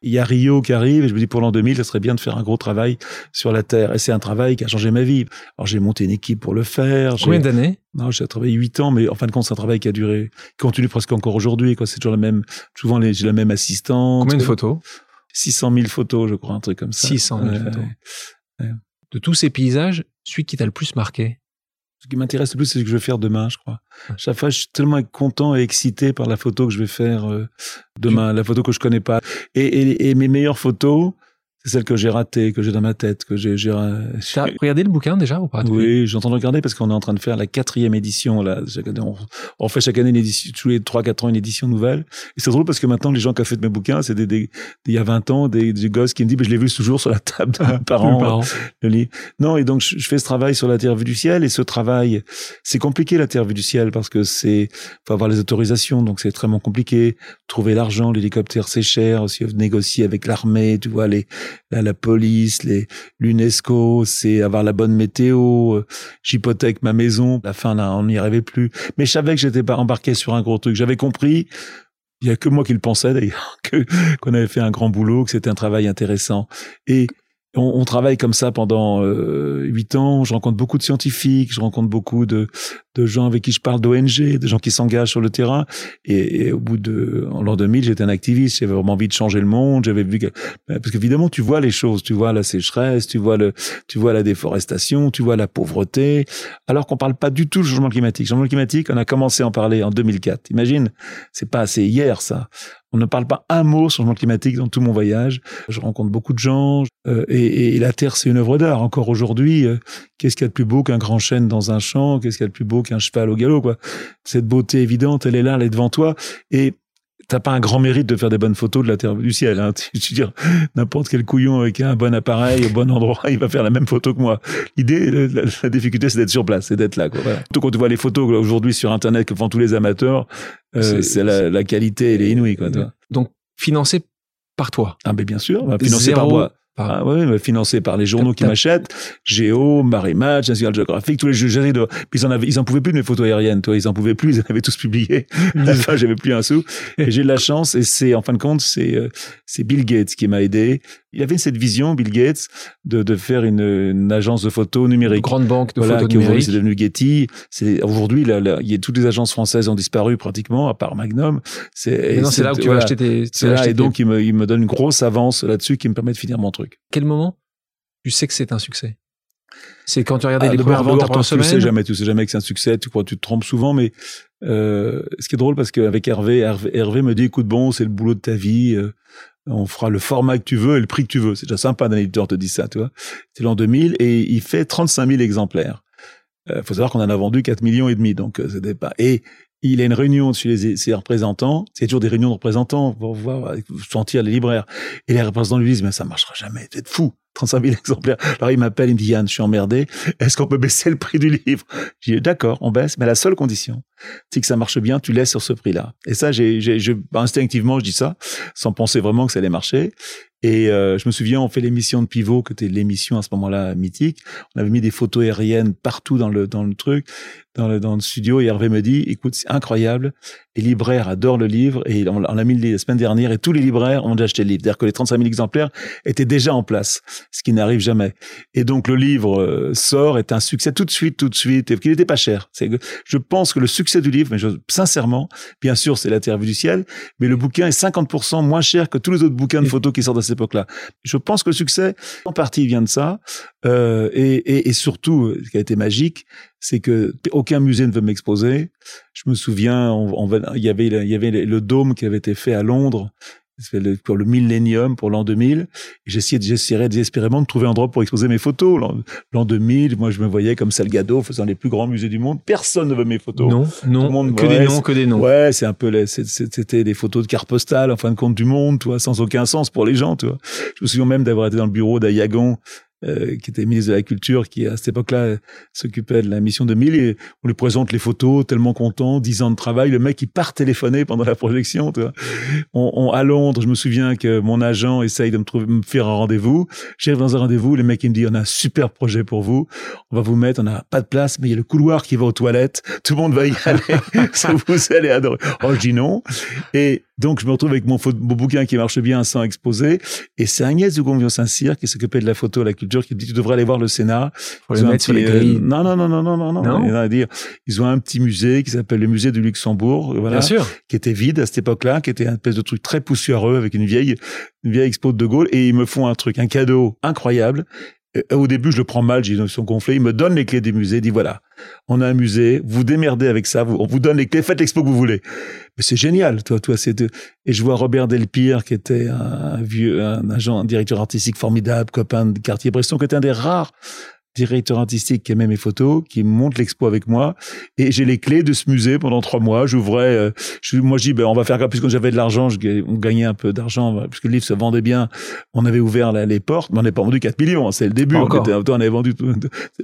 Il y a Rio qui arrive et je me dis pour l'an 2000, ça serait bien de faire un gros travail sur la Terre. Et c'est un travail qui a changé ma vie. Alors j'ai monté une équipe pour le faire. Combien d'années? Non, j'ai travaillé huit ans, mais en fin de compte, c'est un travail qui a duré, qui continue presque encore aujourd'hui. Quoi, c'est toujours la même. Souvent, j'ai la même assistante. Combien de photos? 600 000 photos, je crois, un truc comme ça. 600 000 photos. De tous ces paysages, celui qui t'a le plus marqué? Ce qui m'intéresse le plus, c'est ce que je vais faire demain, je crois. Chaque fois, je suis tellement content et excité par la photo que je vais faire euh, demain, la photo que je connais pas. Et, et, et mes meilleures photos, c'est celle que j'ai ratée, que j'ai dans ma tête, que j'ai. j'ai as regardé le bouquin déjà ou pas Oui, j'entends regarder parce qu'on est en train de faire la quatrième édition là. on, fait chaque année une édition, tous les trois quatre ans une édition nouvelle. Et c'est drôle parce que maintenant les gens qui ont fait de mes bouquins, c'est des, des, il y a 20 ans des, des gosses qui me disent, bah, je l'ai vu toujours sur la table de mes parents. le lit. Non, et donc je, fais ce travail sur la Terre vue du ciel et ce travail, c'est compliqué la Terre vue du ciel parce que c'est faut avoir les autorisations, donc c'est extrêmement compliqué. Trouver l'argent, l'hélicoptère c'est cher, aussi négocier avec l'armée, tu vois les la, police, les l'UNESCO, c'est avoir la bonne météo. Euh, j'hypothèque ma maison. La fin, là, on n'y arrivait plus. Mais je savais que j'étais pas embarqué sur un gros truc. J'avais compris. Il y a que moi qui le pensais d'ailleurs, <laughs> que qu'on avait fait un grand boulot, que c'était un travail intéressant. Et on, travaille comme ça pendant euh, huit ans. Je rencontre beaucoup de scientifiques, je rencontre beaucoup de, de gens avec qui je parle d'ONG, de gens qui s'engagent sur le terrain. Et, au bout de, l'an 2000, j'étais un activiste. J'avais vraiment envie de changer le monde. J'avais vu que, ben, parce qu'évidemment, tu vois les choses. Tu vois la sécheresse, tu vois le, tu vois la déforestation, tu vois la pauvreté. Alors qu'on parle pas du tout du changement climatique. Le changement climatique, on a commencé à en parler en 2004. Imagine, c'est pas assez hier ça. On ne parle pas un mot changement climatique dans tout mon voyage. Je rencontre beaucoup de gens euh, et, et, la Terre, c'est une œuvre d'art. Encore aujourd'hui, euh, qu'est-ce qu'il y a de plus beau qu'un grand chêne dans un champ? Qu'est-ce qu'il y a de plus beau qu'un cheval au galop quoi? Cette beauté évidente, elle est là, elle est devant toi. Et t'as pas un grand mérite de faire des bonnes photos de la terre du ciel. Hein. <laughs> Tu, veux dire, n'importe quel couillon avec un bon appareil au bon endroit, <laughs> il va faire la même photo que moi. L'idée, la, difficulté, c'est d'être sur place, c'est d'être là. Quoi. Voilà. Surtout quand tu vois les photos aujourd'hui sur Internet que font tous les amateurs, euh, c'est la, la, qualité, elle est inouïe. Quoi, Donc, financé par toi. Ah, mais bien sûr, bah, financé par moi. Ah ouais, financé par les journaux qui m'achètent, Géo, Marie Match, National Geographic, tous les jeux de. Ils en avaient, ils en pouvaient plus de mes photos aériennes, toi, ils en pouvaient plus, <laughs> ils en avaient tous publié. À la fin, j'avais plus un sou. Et j'ai de la chance, et c'est en fin de compte, c'est euh, c'est Bill Gates qui m'a aidé il avait cette vision, Bill Gates, de, de faire une, une agence de photos numérique. Une grande banque de voilà, photos qui c'est devenu Getty. C'est aujourd'hui, là, là, il y a toutes les agences françaises ont disparu pratiquement, à part Magnum. C'est c'est là où tu vas acheter tes. C'est là, et donc il me, il me donne une grosse avance là-dessus qui me permet de finir mon truc. Quel moment tu sais que c'est un succès? C'est quand tu regardais ah, les premières ventes après semaine. Tu sais jamais, tu sais jamais que c'est un succès. Tu crois, tu te trompes souvent, mais euh, ce qui est drôle parce qu'avec Hervé, Hervé, Hervé, me dit, écoute, bon, c'est le boulot de ta vie. Euh, on fera le format que tu veux et le prix que tu veux. C'est déjà sympa d'un éditeur te dit ça, tu vois. C'est l'an 2000 et il fait 35 000 exemplaires. Euh, faut savoir qu'on en a vendu 4 millions et demi, donc euh, c'était pas. Et il a une réunion chez ses représentants. C'est toujours des réunions de représentants pour voir, sentir les libraires. Et les représentants lui disent, mais ça marchera jamais. Vous êtes fou. 35 000 exemplaires. Alors il m'appelle, il me dit Yann, je suis emmerdé. Est-ce qu'on peut baisser le prix du livre? Je dis d'accord, on baisse, mais la seule condition, c'est que ça marche bien, tu laisses sur ce prix-là. Et ça, j'ai, j'ai, je, instinctivement, je dis ça, sans penser vraiment que ça allait marcher. Et euh, je me souviens, on fait l'émission de Pivot, que c'était l'émission à ce moment-là mythique. On avait mis des photos aériennes partout dans le dans le truc, dans le dans le studio. Et Hervé me dit, écoute, c'est incroyable. Les libraires adorent le livre et on, l'a mis la semaine dernière et tous les libraires ont déjà acheté le livre. C'est-à-dire que les 35 000 exemplaires étaient déjà en place, ce qui n'arrive jamais. Et donc le livre euh, sort, est un succès tout de suite, tout de suite, et qu'il n'était pas cher. C'est, je pense que le succès du livre, mais je, sincèrement, bien sûr, c'est La Terre vue du ciel, mais le bouquin est 50% moins cher que tous les autres bouquins de photos qui sortent à cette époque-là. Je pense que le succès, en partie, vient de ça, euh, et, et, et, surtout, ce qui a été magique, c'est que aucun musée ne veut m'exposer. Je me souviens, on, il y avait il y avait le dôme qui avait été fait à Londres pour le millénium, pour l'an 2000. J'essayais, j'essaierais désespérément de trouver un endroit pour exposer mes photos. L'an 2000, moi, je me voyais comme Salgado faisant les plus grands musées du monde. Personne ne veut mes photos. Non, non, que des noms, que des noms. Ouais, c'est un peu, c'était des photos de carte postale, en fin de compte, du monde, toi, sans aucun sens pour les gens, tu vois. Je me souviens même d'avoir été dans le bureau d'Ayagon euh, qui était ministre de la Culture, qui à cette époque-là s'occupait de la mission de Mille, et on lui présente les photos, tellement content, dix ans de travail, le mec il part téléphoner pendant la projection. Tu vois. On, à Londres, je me souviens que mon agent essaye de me, trouver, me faire un rendez-vous. J'arrive dans un rendez-vous, le mec il me dit on a un super projet pour vous, on va vous mettre, on n'a pas de place, mais il y a le couloir qui va aux toilettes, tout le monde va y <laughs> aller, vous allez adorer. Oh je dis non. Et donc, je me retrouve avec mon, bouquin qui marche bien sans exposer. Et c'est Agnès de Saint-Cyr qui s'occupait de la photo, la culture, qui me dit, tu devrais aller voir le Sénat. Pour mettre sur les grilles. non, non, non, non, non, non, non. à dire, ils ont un petit musée qui s'appelle le musée du Luxembourg. Voilà. Bien sûr. Qui était vide à cette époque-là, qui était un espèce de truc très poussiéreux avec une vieille, une vieille expo de De Gaulle. Et ils me font un truc, un cadeau incroyable. Au début, je le prends mal, j'ai sont gonflés. Ils me donnent les clés du musée, dit voilà, on a un musée, vous démerdez avec ça, on vous donne les clés, faites l'expo que vous voulez. Mais c'est génial, toi, toi, c'est et je vois Robert Delpire qui était un vieux, un agent, un directeur artistique formidable, copain de quartier Bresson, qui était un des rares directeur artistique qui aimait mes photos, qui monte l'expo avec moi, et j'ai les clés de ce musée pendant trois mois. J'ouvrais, euh, je, moi je dis, ben on va faire comme puisque j'avais de l'argent, on gagnait un peu d'argent puisque le livre se vendait bien. On avait ouvert les portes, mais on n'est pas vendu 4 millions. Hein, c'est le début. On, était, on avait vendu.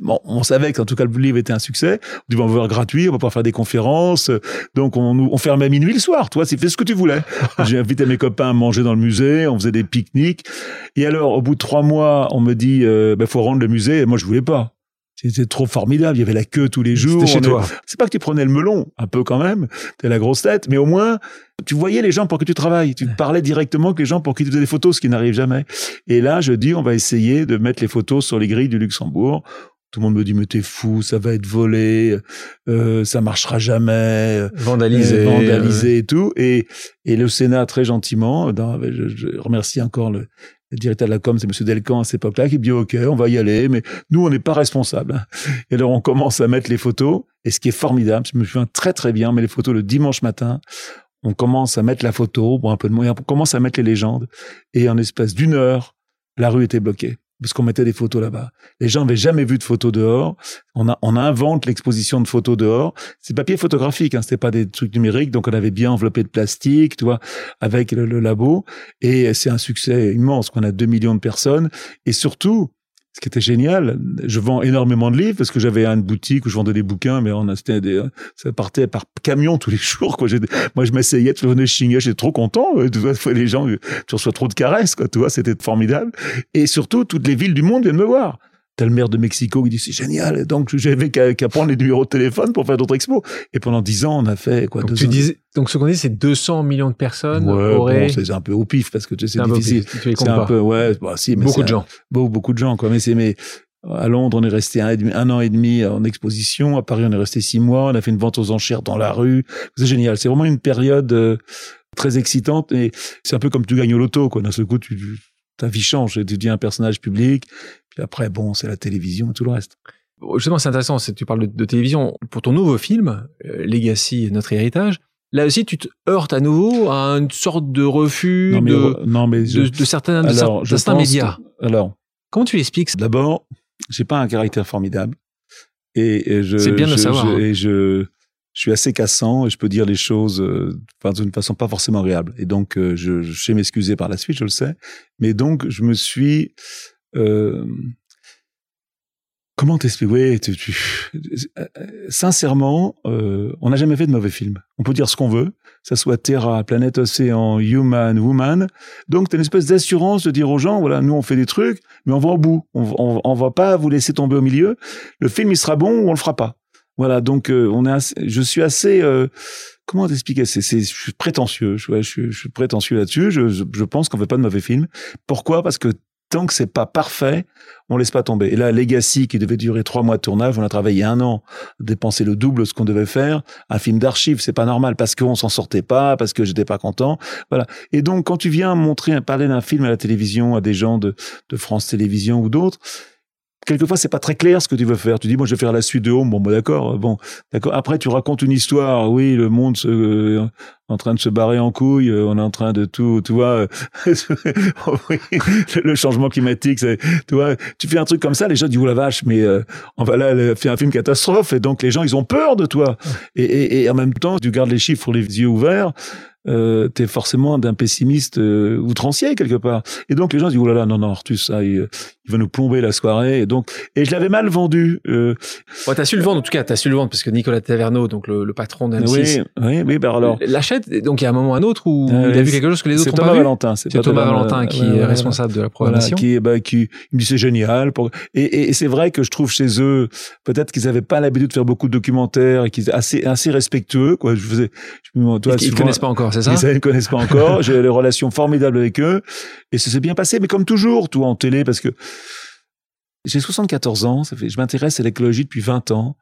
Bon, on savait qu'en tout cas le livre était un succès. On dit, ben, on va voir gratuit, on va pouvoir faire des conférences. Donc on, on fermait à minuit le soir. Toi, c'est fais ce que tu voulais. <laughs> j'ai invité mes copains à manger dans le musée. On faisait des pique-niques. Et alors, au bout de trois mois, on me dit, euh, ben faut rendre le musée. Et moi, je voulais pas. C'était trop formidable. Il y avait la queue tous les jours. C'était chez toi. C'est pas que tu prenais le melon, un peu quand même. T'es la grosse tête, mais au moins, tu voyais les gens pour que tu travailles. Tu parlais directement avec les gens pour qu'ils te faisaient des photos, ce qui n'arrive jamais. Et là, je dis, on va essayer de mettre les photos sur les grilles du Luxembourg. Tout le monde me dit mais t'es fou, ça va être volé, euh, ça marchera jamais, vandalisé, euh, vandalisé et tout. Et, et le Sénat très gentiment, dans, je, je, remercie encore le directeur de la com, c'est Monsieur Delcan à cette époque-là, qui dit OK, on va y aller, mais nous on n'est pas responsables. Et alors on commence à mettre les photos. Et ce qui est formidable, je me souviens très très bien, mais les photos le dimanche matin, on commence à mettre la photo, bon un peu de moyens, on commence à mettre les légendes, et en espace d'une heure, la rue était bloquée parce qu'on mettait des photos là-bas. Les gens n'avaient jamais vu de photos dehors. On, a, on invente l'exposition de photos dehors. C'est papier photographique, hein, c'était pas des trucs numériques, donc on avait bien enveloppé de plastique, tu vois, avec le, le labo. Et c'est un succès immense, qu'on a 2 millions de personnes. Et surtout, ce qui était génial, je vends énormément de livres parce que j'avais une boutique où je vendais des bouquins, mais on a, des, ça partait par camion tous les <laughs> jours. Quoi. Moi, je m'essayais, je venais chinguer, j'étais trop content. Les gens, tu reçois trop de caresses, quoi. Tu vois, c'était formidable. Et surtout, toutes les villes du monde viennent me voir. T'as le maire de Mexico qui dit c'est génial. Donc j'avais qu'à prendre les numéros de téléphone pour faire d'autres expos. Et pendant dix ans, on a fait quoi Donc tu disais, donc ce qu'on dit, c'est 200 millions de personnes ouais, auraient. Bon, c'est un peu au pif parce que tu sais, c'est difficile. C'est un peu ouais, bah, si, mais beaucoup de gens. Beaucoup, beaucoup de gens quoi. Mais c'est mais à Londres, on est resté un, un, an et demi en exposition. À Paris, on est resté six mois. On a fait une vente aux enchères dans la rue. C'est génial. C'est vraiment une période euh, très excitante. Et c'est un peu comme tu gagnes au loto, quoi. D'un seul coup, tu, ta vie change. Tu deviens un personnage public. Puis après, bon, c'est la télévision et tout le reste. Justement, c'est intéressant, tu parles de, télévision. Pour ton nouveau film, euh, Legacy, notre héritage, là aussi, tu te heurtes à nouveau à une sorte de refus de, non, mais de, certains, certains médias. alors, comment tu l'expliques D'abord, j'ai pas un caractère formidable. Et, je, c'est bien de savoir. Je, hein. Et je, je suis assez cassant et je peux dire les choses euh, d'une façon pas forcément agréable. Et donc, euh, je, je sais m'excuser par la suite, je le sais. Mais donc, je me suis euh, comment t'expliquer? Oui, tu, tu, euh, sincèrement, euh, on n'a jamais fait de mauvais film. On peut dire ce qu'on veut, ça soit Terra, Planète Océan, Human, Woman. Donc, t'as une espèce d'assurance de dire aux gens, voilà, nous on fait des trucs, mais on va au bout. On, on, va pas vous laisser tomber au milieu. Le film, il sera bon ou on le fera pas. Voilà, donc euh, on est je suis assez euh, comment t'expliquer? C'est je suis prétentieux je, je, je suis prétentieux là-dessus je, je, pense qu'on fait pas de mauvais film pourquoi? Parce que tant que c'est pas parfait, on laisse pas tomber. Et là, Legacy, qui devait durer trois mois de tournage, on a travaillé un an, dépensé le double de ce qu'on devait faire. Un film d'archives, c'est pas normal parce qu'on s'en sortait pas, parce que j'étais pas content. Voilà. Et donc, quand tu viens montrer, parler d'un film à la télévision à des gens de, de France Télévisions ou d'autres, quelquefois c'est pas très clair ce que tu veux faire. Tu dis moi je vais faire la suite de Home. Bon, bah, d'accord, bon, d'accord. Après tu racontes une histoire. Oui, le monde se, euh, en train de se barrer en couille. Euh, on est en train de tout, tu vois, <laughs> le changement climatique. C'est, tu vois, tu fais un truc comme ça, les gens disent oh la vache, mais euh, on va là faire un film catastrophe et donc les gens ils ont peur de toi. Et, et, et en même temps tu gardes les chiffres les yeux ouverts euh, t'es forcément d'un pessimiste euh, outrancier quelque part. Et donc les gens disent oh là là non non Artus ça il, va nous plomber la soirée. Et donc et je l'avais mal vendu. Euh... Ouais, t'as su le vendre en tout cas t'as su le vendre parce que Nicolas Taverneau donc le, le patron d'un oui oui oui ben alors l'achète donc il y a un moment ou un autre où euh, il a vu quelque chose que les autres ont Thomas pas Valentin, c'est Thomas Valentin qui est responsable de la programmation. qui bah, qui il me dit c'est génial pour... et, et, c'est vrai que je trouve chez eux peut-être qu'ils avaient pas l'habitude de faire beaucoup de documentaires et qu'ils assez assez respectueux quoi. Je faisais je, toi, ils, connaissent pas encore c'est ça Ils ne connaissent pas encore. J'ai des relations formidables avec eux. Et ça s'est bien passé. Mais comme toujours, tout en télé, parce que j'ai 74 ans. Ça fait, je m'intéresse à l'écologie depuis 20 ans.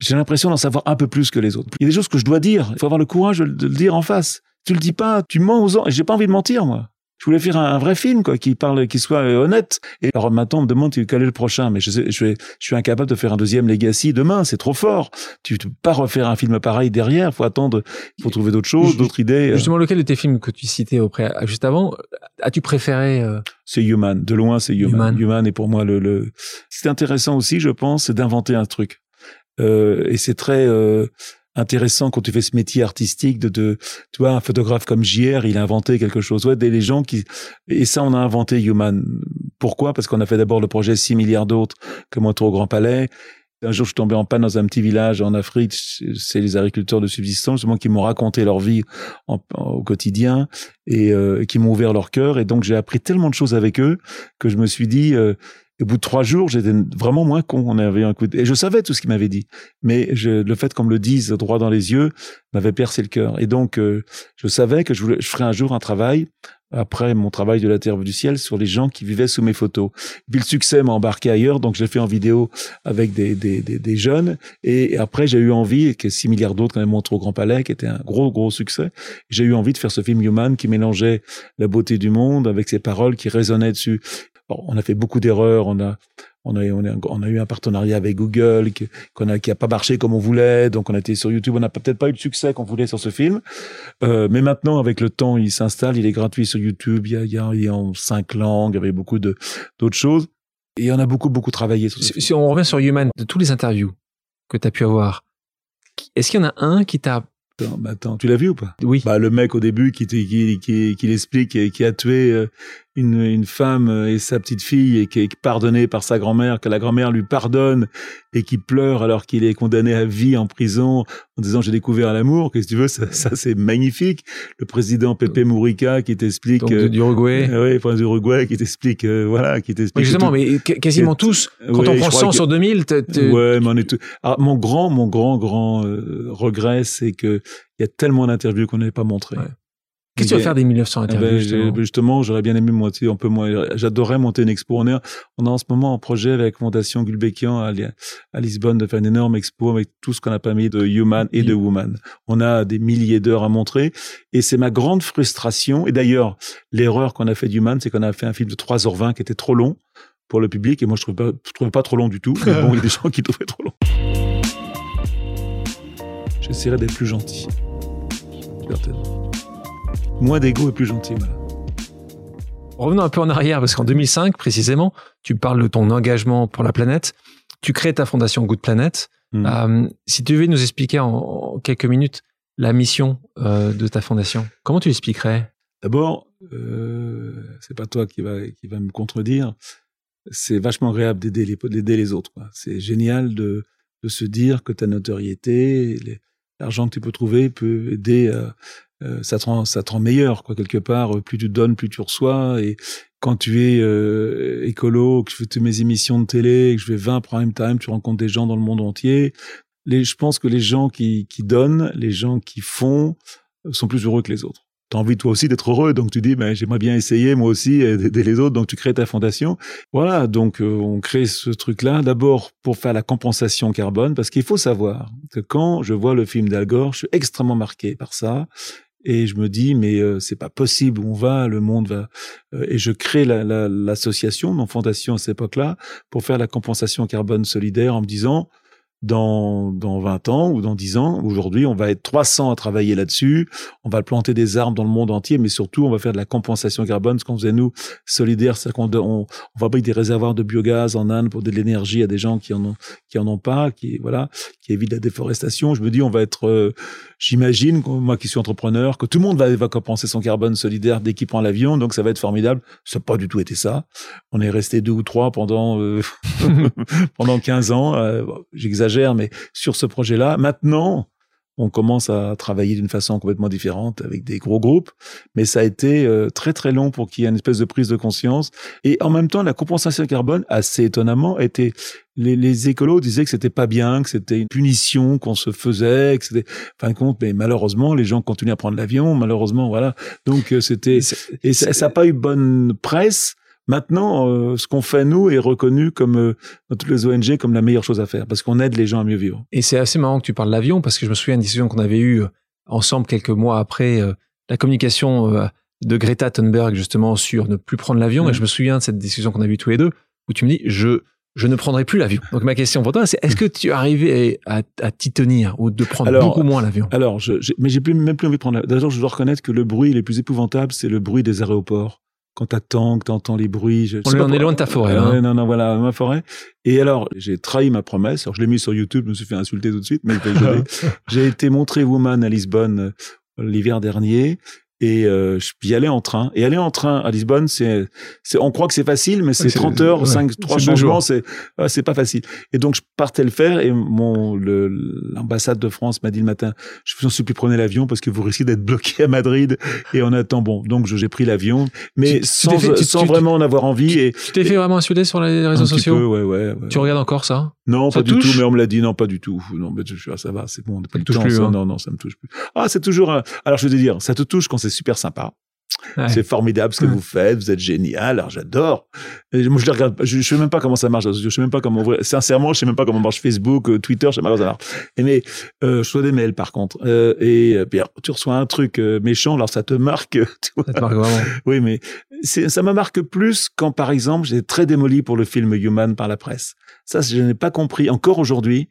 J'ai l'impression d'en savoir un peu plus que les autres. Il y a des choses que je dois dire. Il faut avoir le courage de le dire en face. Tu le dis pas, tu mens aux gens. J'ai pas envie de mentir, moi je voulais faire un, vrai film quoi qui parle qui soit euh, honnête et alors maintenant on me demande quel est le prochain? Mais je sais, je, vais, je suis incapable de faire un deuxième Legacy demain c'est trop fort tu peux pas refaire un film pareil derrière faut attendre faut trouver d'autres choses d'autres idées euh. justement lequel de tes films que tu citais auprès juste avant as-tu préféré euh? c'est Human de loin c'est Human. Human est pour moi le, le... c'est intéressant aussi je pense c'est d'inventer un truc euh, et c'est très intéressant quand tu fais ce métier artistique de, de tu vois un photographe comme JR il a inventé quelque chose ouais des gens qui et ça on a inventé Human pourquoi? Parce qu'on a fait d'abord le projet 6 milliards d'autres comme Autour au Grand Palais un jour, je suis tombé en panne dans un petit village en Afrique. C'est les agriculteurs de subsistance, justement, qui m'ont raconté leur vie au quotidien et euh, qui m'ont ouvert leur cœur. Et donc, j'ai appris tellement de choses avec eux que je me suis dit, euh, au bout de trois jours, j'étais vraiment moins con. On avait un coup et je savais tout ce qu'il m'avait dit, mais je, le fait qu'on me le dise droit dans les yeux m'avait percé le cœur. Et donc, euh, je savais que je, voulais, je ferais un jour un travail après mon travail de la Terre du ciel sur les gens qui vivaient sous mes photos. Puis le succès m'a embarqué ailleurs, donc j'ai fait en vidéo avec des, des, des, des jeunes. Et après, j'ai eu envie, que 6 milliards d'autres quand même montré au Grand Palais, qui était un gros, gros succès. J'ai eu envie de faire ce film Human qui mélangeait la beauté du monde avec ses paroles qui résonnaient dessus on a fait beaucoup d'erreurs, on a, on a, on a, on a eu un partenariat avec Google qui, qu'on a, qui a pas marché comme on voulait, donc on a été sur YouTube, on n'a peut-être pas eu le succès qu'on voulait sur ce film, euh, mais maintenant avec le temps, il s'installe, il est gratuit sur YouTube, il y a, il y a, il y a en cinq langues, avec beaucoup de d'autres choses, et on a beaucoup beaucoup travaillé sur. Si, si on revient sur Human, de tous les interviews que tu as pu avoir, est-ce qu'il y en a un qui t'a Attends, bah attends, tu l'as vu ou pas? Oui. Bah le mec au début qui qui qui, qui l'explique qui a tué euh, une, une femme et sa petite fille et qui est pardonné par sa grand-mère, que la grand-mère lui pardonne et qui pleure alors qu'il est condamné à vie en prison en disant j'ai découvert l'amour. Qu'est-ce que tu veux? Ça, ça c'est magnifique. Le président Pepe Mourica qui t'explique Donc, euh, <laughs> d'Uruguay. Euh, oui, Uruguay qui t'explique euh, voilà, qui t'explique. justement, mais quasiment tous. Quand on prend 100 sur 2000, ouais, mais on est tout... Alors, mon grand, mon grand, grand euh, regret, c'est que il y a tellement d'interviews qu'on n'avait pas montré. Qu'est-ce que tu vas faire des 1900 eh ben, interviews Justement, j'aurais bien aimé monter un peu moins. J'adorerais monter une expo. On est, on a en ce moment un projet avec Fondation Gulbenkian à, à Lisbonne de faire une énorme expo avec tout ce qu'on a pas mis de Human et de Woman. On a des milliers d'heures à montrer et c'est ma grande frustration. Et d'ailleurs, l'erreur qu'on a fait d'Human, c'est qu'on a fait un film de 3h20 qui était trop long pour le public et moi je trouvais pas, je trouvais pas trop long du tout. Mais bon, il y a des gens qui trouvaient trop long. J'essaierai d'être plus gentil. Certainement moins d'ego et plus gentil. Revenons un peu en arrière, parce qu'en 2005, précisément, tu parles de ton engagement pour la planète. Tu crées ta fondation Good Planet. Euh, si tu devais nous expliquer en, quelques minutes la mission euh, de ta fondation, comment tu l'expliquerais? D'abord, euh, c'est pas toi qui va qui va me contredire. C'est vachement agréable d'aider les d'aider les autres. C'est génial de de se dire que ta notoriété, l'argent que tu peux trouver peut aider à, euh, ça te rend ça te rend meilleur quoi quelque part. Plus tu donnes plus tu reçois. Et quand tu es euh, écolo que je fais toutes mes émissions de télé que je fais 20 prime time tu rencontres des gens dans le monde entier. Les je pense que les gens qui qui donnent les gens qui font sont plus heureux que les autres T'as envie toi aussi d'être heureux, donc tu dis ben j'aimerais bien essayer moi aussi d'aider les autres, donc tu crées ta fondation. Voilà, donc euh, on crée ce truc-là d'abord pour faire la compensation carbone, parce qu'il faut savoir que quand je vois le film d'Al Gore, je suis extrêmement marqué par ça. Et je me dis mais euh, c'est pas possible. On va le monde va euh, et je crée l'association la, mon fondation à cette époque-là pour faire la compensation carbone solidaire en me disant dans, dans 20 ans ou dans 10 ans. Aujourd'hui, on va être 300 à travailler là-dessus. On va planter des arbres dans le monde entier, mais surtout, on va faire de la compensation carbone, ce qu'on faisait nous, solidaire, c'est qu'on on, on fabrique des réservoirs de biogaz en Inde pour de l'énergie à des gens qui en ont, qui en ont pas, qui, voilà, qui évitent la déforestation. Je me dis, on va être, euh, j'imagine, moi qui suis entrepreneur, que tout le monde va, va compenser son carbone solidaire dès qu'il prend l'avion, donc ça va être formidable. Ça n'a pas du tout été ça. On est resté deux ou trois pendant, euh, <laughs> pendant 15 ans. Euh, j'exagère mais sur ce projet-là, maintenant, on commence à travailler d'une façon complètement différente avec des gros groupes, mais ça a été euh, très très long pour qu'il y ait une espèce de prise de conscience. Et en même temps, la compensation carbone, assez étonnamment, était les, les écolos disaient que c'était pas bien, que c'était une punition qu'on se faisait, que c'était fin de compte. Mais malheureusement, les gens continuent à prendre l'avion. Malheureusement, voilà. Donc euh, c'était et ça n'a pas eu bonne presse. Maintenant, euh, ce qu'on fait nous est reconnu comme euh, dans toutes les ONG comme la meilleure chose à faire parce qu'on aide les gens à mieux vivre. Et c'est assez marrant que tu parles de l'avion parce que je me souviens d'une discussion qu'on avait eue euh, ensemble quelques mois après la communication de Greta Thunberg justement sur ne plus prendre l'avion. Et je me souviens de cette discussion qu'on a eue tous les deux où tu me dis je je ne prendrai plus l'avion. Donc ma question pour toi, c'est est-ce que tu es arrivé à, à, t'y tenir ou de prendre beaucoup moins l'avion? Alors, je, mais j'ai plus, même plus envie de prendre. D'ailleurs, je dois reconnaître que le bruit le plus épouvantable, c'est le bruit des aéroports quand t'attends, que t'entends les bruits. Je, on, est loin de ta forêt. Hein. non, non, voilà, ma forêt. Et alors, j'ai trahi ma promesse. Alors, je l'ai mis sur YouTube, je me suis fait insulter tout de suite, mais <laughs> j'ai été montré Woman à Lisbonne euh, l'hiver dernier et euh, je puis aller en train. Et aller en train à Lisbonne c'est c'est on croit que c'est facile mais c'est 30 heures 5 trois changements c'est c'est pas facile. Et donc je partais le faire et mon l'ambassade de France m'a dit le matin je vous en supplie prenez l'avion parce que vous risquez d'être bloqué à Madrid et on attend. Bon donc j'ai pris l'avion mais sans, sans vraiment en avoir envie et tu t'es fait vraiment insulter sur les réseaux sociaux peu, ouais, ouais, tu regardes encore ça? Non pas du tout mais on me l'a dit non pas du tout non mais ça va c'est bon on pas touche plus, hein. non non ça me touche plus ah c'est toujours alors je veux te dire ça te touche quand c'est super sympa. C'est formidable ce que vous faites, vous êtes génial, alors j'adore. Moi je les regarde, je, sais même pas comment ça marche, je sais même pas comment sincèrement, je sais même pas comment marche Facebook, euh, Twitter, je sais pas comment ça marche. Et mais euh, je reçois des mails par contre euh, et puis tu reçois un truc méchant, alors ça te marque. <laughs> Tu vois. Ça te marque vraiment. Oui, mais ça me marque plus quand par exemple j'ai très démoli pour le film Human par la presse. Ça, je n'ai pas compris encore aujourd'hui.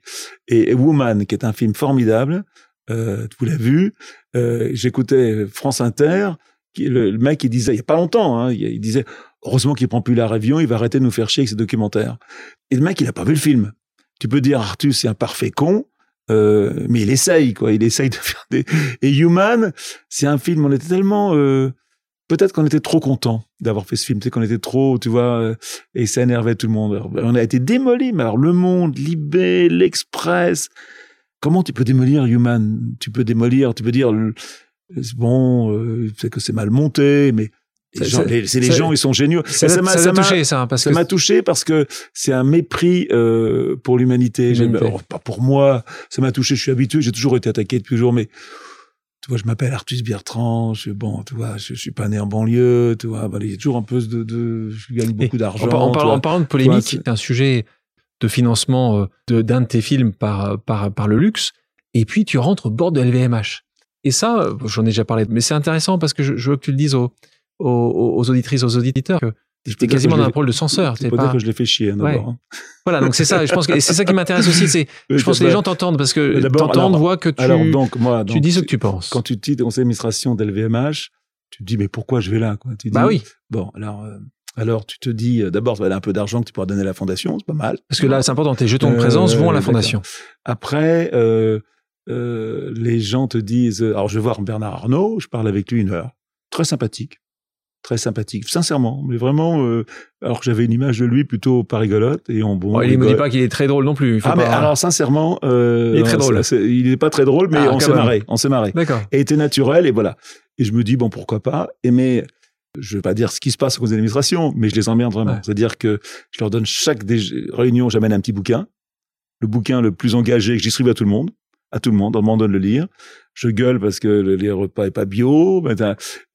et Woman, qui est un film formidable, euh, vous l'avez vu, euh, j'écoutais France Inter, qui, le, mec il disait, il y a pas longtemps, hein, il, disait, heureusement qu'il prend plus la avion, il va arrêter de nous faire chier avec ses documentaires. Et le mec il a pas vu le film. Tu peux dire Arthur c'est un parfait con, euh, mais il essaye quoi, il essaye de faire des. Et Human, c'est un film, on était tellement euh, peut-être qu'on était trop content d'avoir fait ce film, tu sais qu'on était trop, tu vois, euh, et ça énervait tout le monde. on a été démoli, mais alors Le Monde, Libé, l'Express, comment tu peux démolir Human? Tu peux démolir, tu peux dire bon, euh, c'est que c'est mal monté, mais c'est les gens, ils sont géniaux. Ça m'a touché, ça, parce ça m'a touché parce que c'est un mépris euh, pour l'humanité. Pas pour moi, ça m'a touché. Je suis habitué, j'ai toujours été attaqué depuis toujours, mais tu vois, je m'appelle Artus Bertrand. Je, bon, tu vois, je, suis pas né en banlieue. Tu vois, il y a toujours un peu de, de je gagne beaucoup d'argent. En, en, parlant de polémique, c'est un sujet de financement euh, d'un de, tes films par, par, par le luxe, et puis tu rentres au bord de LVMH. Et ça, euh, j'en ai déjà parlé, mais c'est intéressant parce que je, veux que tu le dises aux, aux, auditrices, aux auditeurs, que es quasiment dans un rôle de censeur. C'est pas, que je l'ai fait chier, hein, d'abord. Hein. Voilà, donc c'est ça. Je pense que c'est ça qui m'intéresse aussi. C'est, <laughs> je pense que les gens t'entendent parce que t'entendent, voient que tu, alors donc, moi, tu dis ce que tu penses. Quand tu dis conseil d'administration d'LVMH, tu te dis mais pourquoi je vais là, quoi? Tu bah oui. Bon, alors. Euh, alors, tu te dis, euh, d'abord, vas un peu d'argent que tu pourras donner à la fondation, c'est pas mal. Parce que là, c'est important, tes jetons de présence vont à la euh, fondation. Après, euh, euh, les gens te disent, alors je vais voir Bernard Arnault, je parle avec lui une heure. Très sympathique, très sympathique, sincèrement, mais vraiment, euh, alors que j'avais une image de lui plutôt pas rigolote. Et on, bon, il me dit pas qu'il est très drôle non plus. ah, mais alors sincèrement, il est très drôle. il n'est pas très drôle, mais ah, on s'est marré, on s'est marré. D'accord. Et était naturel, et voilà. Et je me dis, bon, pourquoi pas? Et mais je veux pas dire ce qui se passe au conseil d'administration, mais je les emmerde vraiment. C'est-à-dire que je leur donne chaque réunion, j'amène un petit bouquin, le bouquin le plus engagé que je distribue à tout le monde, à tout le monde, on m'en donne le lire. Je gueule parce que le repas est pas bio,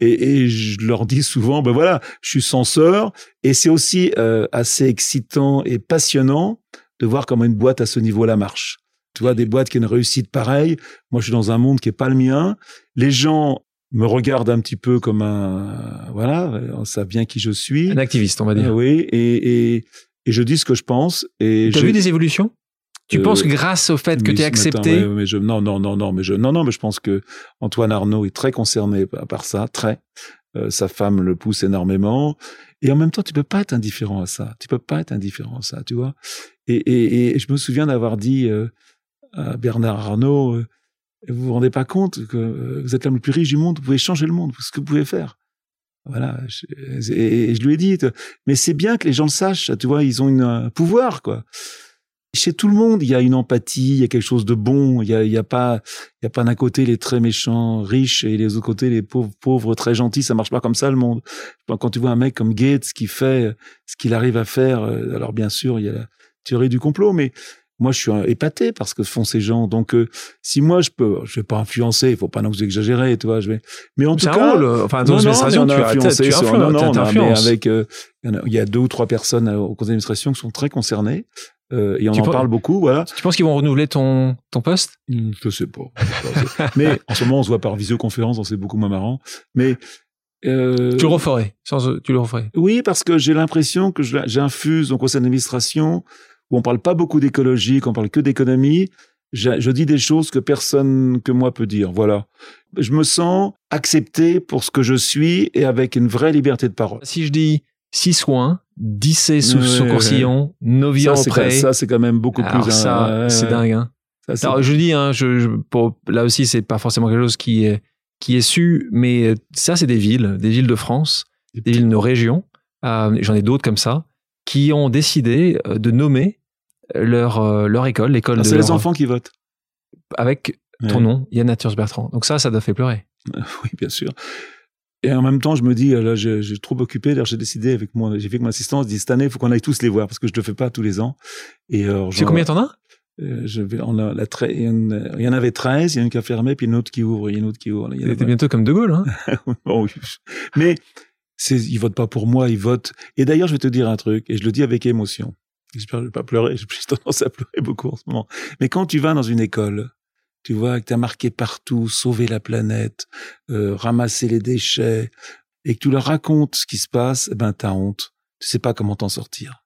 et, et, je leur dis souvent, ben voilà, je suis censeur, et c'est aussi euh, assez excitant et passionnant de voir comment une boîte à ce niveau-là marche. Tu vois, des boîtes qui ont une réussite pareille. Moi, je suis dans un monde qui est pas le mien. Les gens me regarde un petit peu comme un voilà, on sait bien qui je suis. Un activiste, on va dire. oui, et, et, et je dis ce que je pense. Et as vu des évolutions? Tu penses que grâce au fait que tu es accepté mais je, Non, non, non, non, mais je, non, non, mais je pense que Antoine Arnaud est très concerné par ça, très. Euh, sa femme le pousse énormément, et en même temps, tu peux pas être indifférent à ça. Tu peux pas être indifférent à ça, tu vois. Et, et, et je me souviens d'avoir dit euh, à Bernard Arnault, euh, vous vous rendez pas compte que vous êtes l'homme le plus riche du monde, vous pouvez changer le monde, ce que vous pouvez faire. Voilà. et, je lui ai dit, mais c'est bien que les gens le sachent, tu vois, ils ont une, un pouvoir, quoi chez tout le monde, il y a une empathie, il y a quelque chose de bon. Il y a, il y a pas, il y a pas d'un côté les très méchants, riches, et les autres côtés les pauvres, pauvres, très gentils. Ça marche pas comme ça le monde. Quand tu vois un mec comme Gates qui fait ce qu'il arrive à faire, euh, alors bien sûr, il y a la théorie du complot, mais moi je suis épaté par ce que font ces gens. Donc euh, si moi je peux, je vais pas influencer, il faut pas non plus exagérer, tu vois. Je vais, mais en tout cas, rôle, enfin dans l'administration, tu as influencé. Non, non, non, avec, euh, il y a deux ou trois personnes au conseil d'administration qui sont très concernées. Euh, et on en parle beaucoup, voilà. Tu penses qu'ils vont renouveler ton ton poste? Hmm, Je sais pas. <laughs> mais en ce moment, on se voit par visioconférence, c'est beaucoup moins marrant. Mais euh, tu le referais, sans, tu le referais. Oui, parce que j'ai l'impression que j'infuse au conseil d'administration où on parle pas beaucoup d'écologie, qu'on parle que d'économie. Je, je, dis des choses que personne que moi peut dire. Voilà. Je me sens accepté pour ce que je suis et avec une vraie liberté de parole. Si je dis six soins, 10 sous, sous Courcillon, Novi près. Ça, c'est quand même beaucoup plus. Ça, c'est dingue. Hein. Alors, je dis, hein, je, je, pour, là aussi, c'est pas forcément quelque chose qui est, qui est su, mais ça, c'est des villes, des villes de France, des villes de nos régions. Euh, J'en ai d'autres comme ça, qui ont décidé euh, de nommer leur, euh, leur école, l'école ah, C'est les enfants qui votent. Avec ton nom, Yann Naturs Bertrand. Donc ça, ça doit faire pleurer. <laughs> oui, bien sûr. Et en même temps, je me dis, là, j'ai trop occupé. D'ailleurs, j'ai décidé avec moi, j'ai fait que mon assistant, dit cette année, il faut qu'on aille tous les voir parce que je le fais pas tous les ans. Et euh, tu sais combien t'en as? euh, je vais, on a la il, y en, avait 13, il y en a une qui a fermé, puis une autre qui ouvre, il y a une autre qui ouvre. C'était bientôt comme De Gaulle, hein <laughs> Mais c'est, ils votent pas pour moi, ils votent. Et d'ailleurs, je vais te dire un truc, et je le dis avec émotion. J'espère que je vais pas pleurer, <laughs> j'ai tendance à pleurer beaucoup en ce moment. Mais quand tu vas dans une école, tu vois, que tu as marqué partout, sauver la planète, euh, ramasser les déchets, et que tu leur racontes ce qui se passe, eh ben t'as honte. Tu sais pas comment t'en sortir.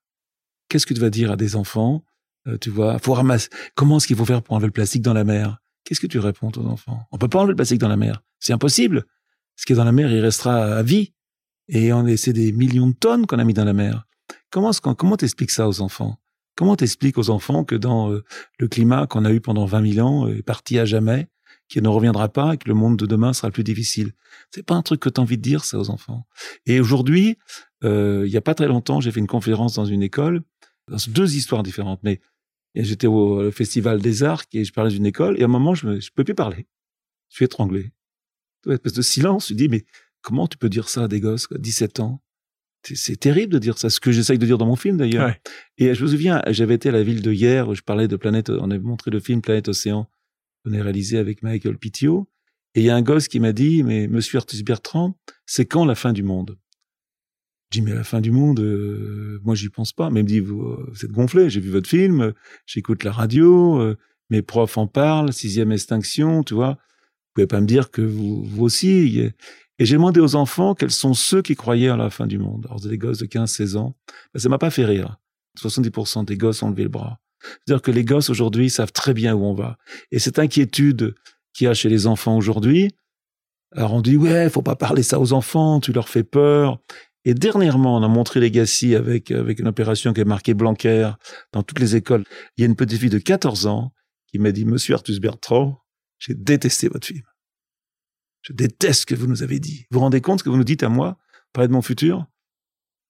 Qu'est-ce que tu vas dire à des enfants euh, Tu vois, faut ramasser. Comment est-ce qu'il faut faire pour enlever le plastique dans la mer? Qu'est-ce que tu réponds aux enfants? On peut pas enlever le plastique dans la mer. C'est impossible. Ce qui est dans la mer, il restera à vie. Et on c'est des millions de tonnes qu'on a mis dans la mer. Comment comment t'expliques ça aux enfants? Comment t'expliques aux enfants que dans euh, le climat qu'on a eu pendant 20 000 ans est parti à jamais, qu'il ne reviendra pas et que le monde de demain sera plus difficile? C'est pas un truc que tu as envie de dire ça aux enfants. Et aujourd'hui, euh, il y a pas très longtemps, j'ai fait une conférence dans une école, dans deux histoires différentes, mais j'étais au festival des arts et je parlais d'une école et à un moment je ne peux plus parler. Je suis étranglé. Une espèce de silence. Je dis mais comment tu peux dire ça à des gosses, 17 ans? C'est terrible de dire ça, ce que j'essaye de dire dans mon film d'ailleurs. Et je me souviens, j'avais été à la ville de hier où je parlais de Planète, on avait montré le film Planète Océan, qu'on a réalisé avec Michael Pitio. Et il y a un gosse qui m'a dit, mais Monsieur Artus Bertrand, c'est quand la fin du monde? Je dis, mais la fin du monde, euh, moi j'y pense pas. Mais il me dit, vous, euh, vous êtes gonflé, j'ai vu votre film, j'écoute la radio, euh, mes profs en parlent, sixième extinction, tu vois. Vous pouvez pas me dire que vous, vous aussi. Et j'ai demandé aux enfants quels sont ceux qui croyaient à la fin du monde. Alors, des gosses de 15-16 ans. Ben, ça m'a pas fait rire. 70% des gosses ont levé le bras. C'est-à-dire que les gosses aujourd'hui savent très bien où on va. Et cette inquiétude qu'il y a chez les enfants aujourd'hui, alors on dit ouais, faut pas parler ça aux enfants, tu leur fais peur. Et dernièrement, on a montré Legacy avec avec une opération qui est marquée Blanquer dans toutes les écoles. Il y a une petite fille de 14 ans qui m'a dit Monsieur Artus Bertrand, j'ai détesté votre film. Je déteste ce que vous nous avez dit. Vous vous rendez compte ce que vous nous dites à moi, parler de mon futur?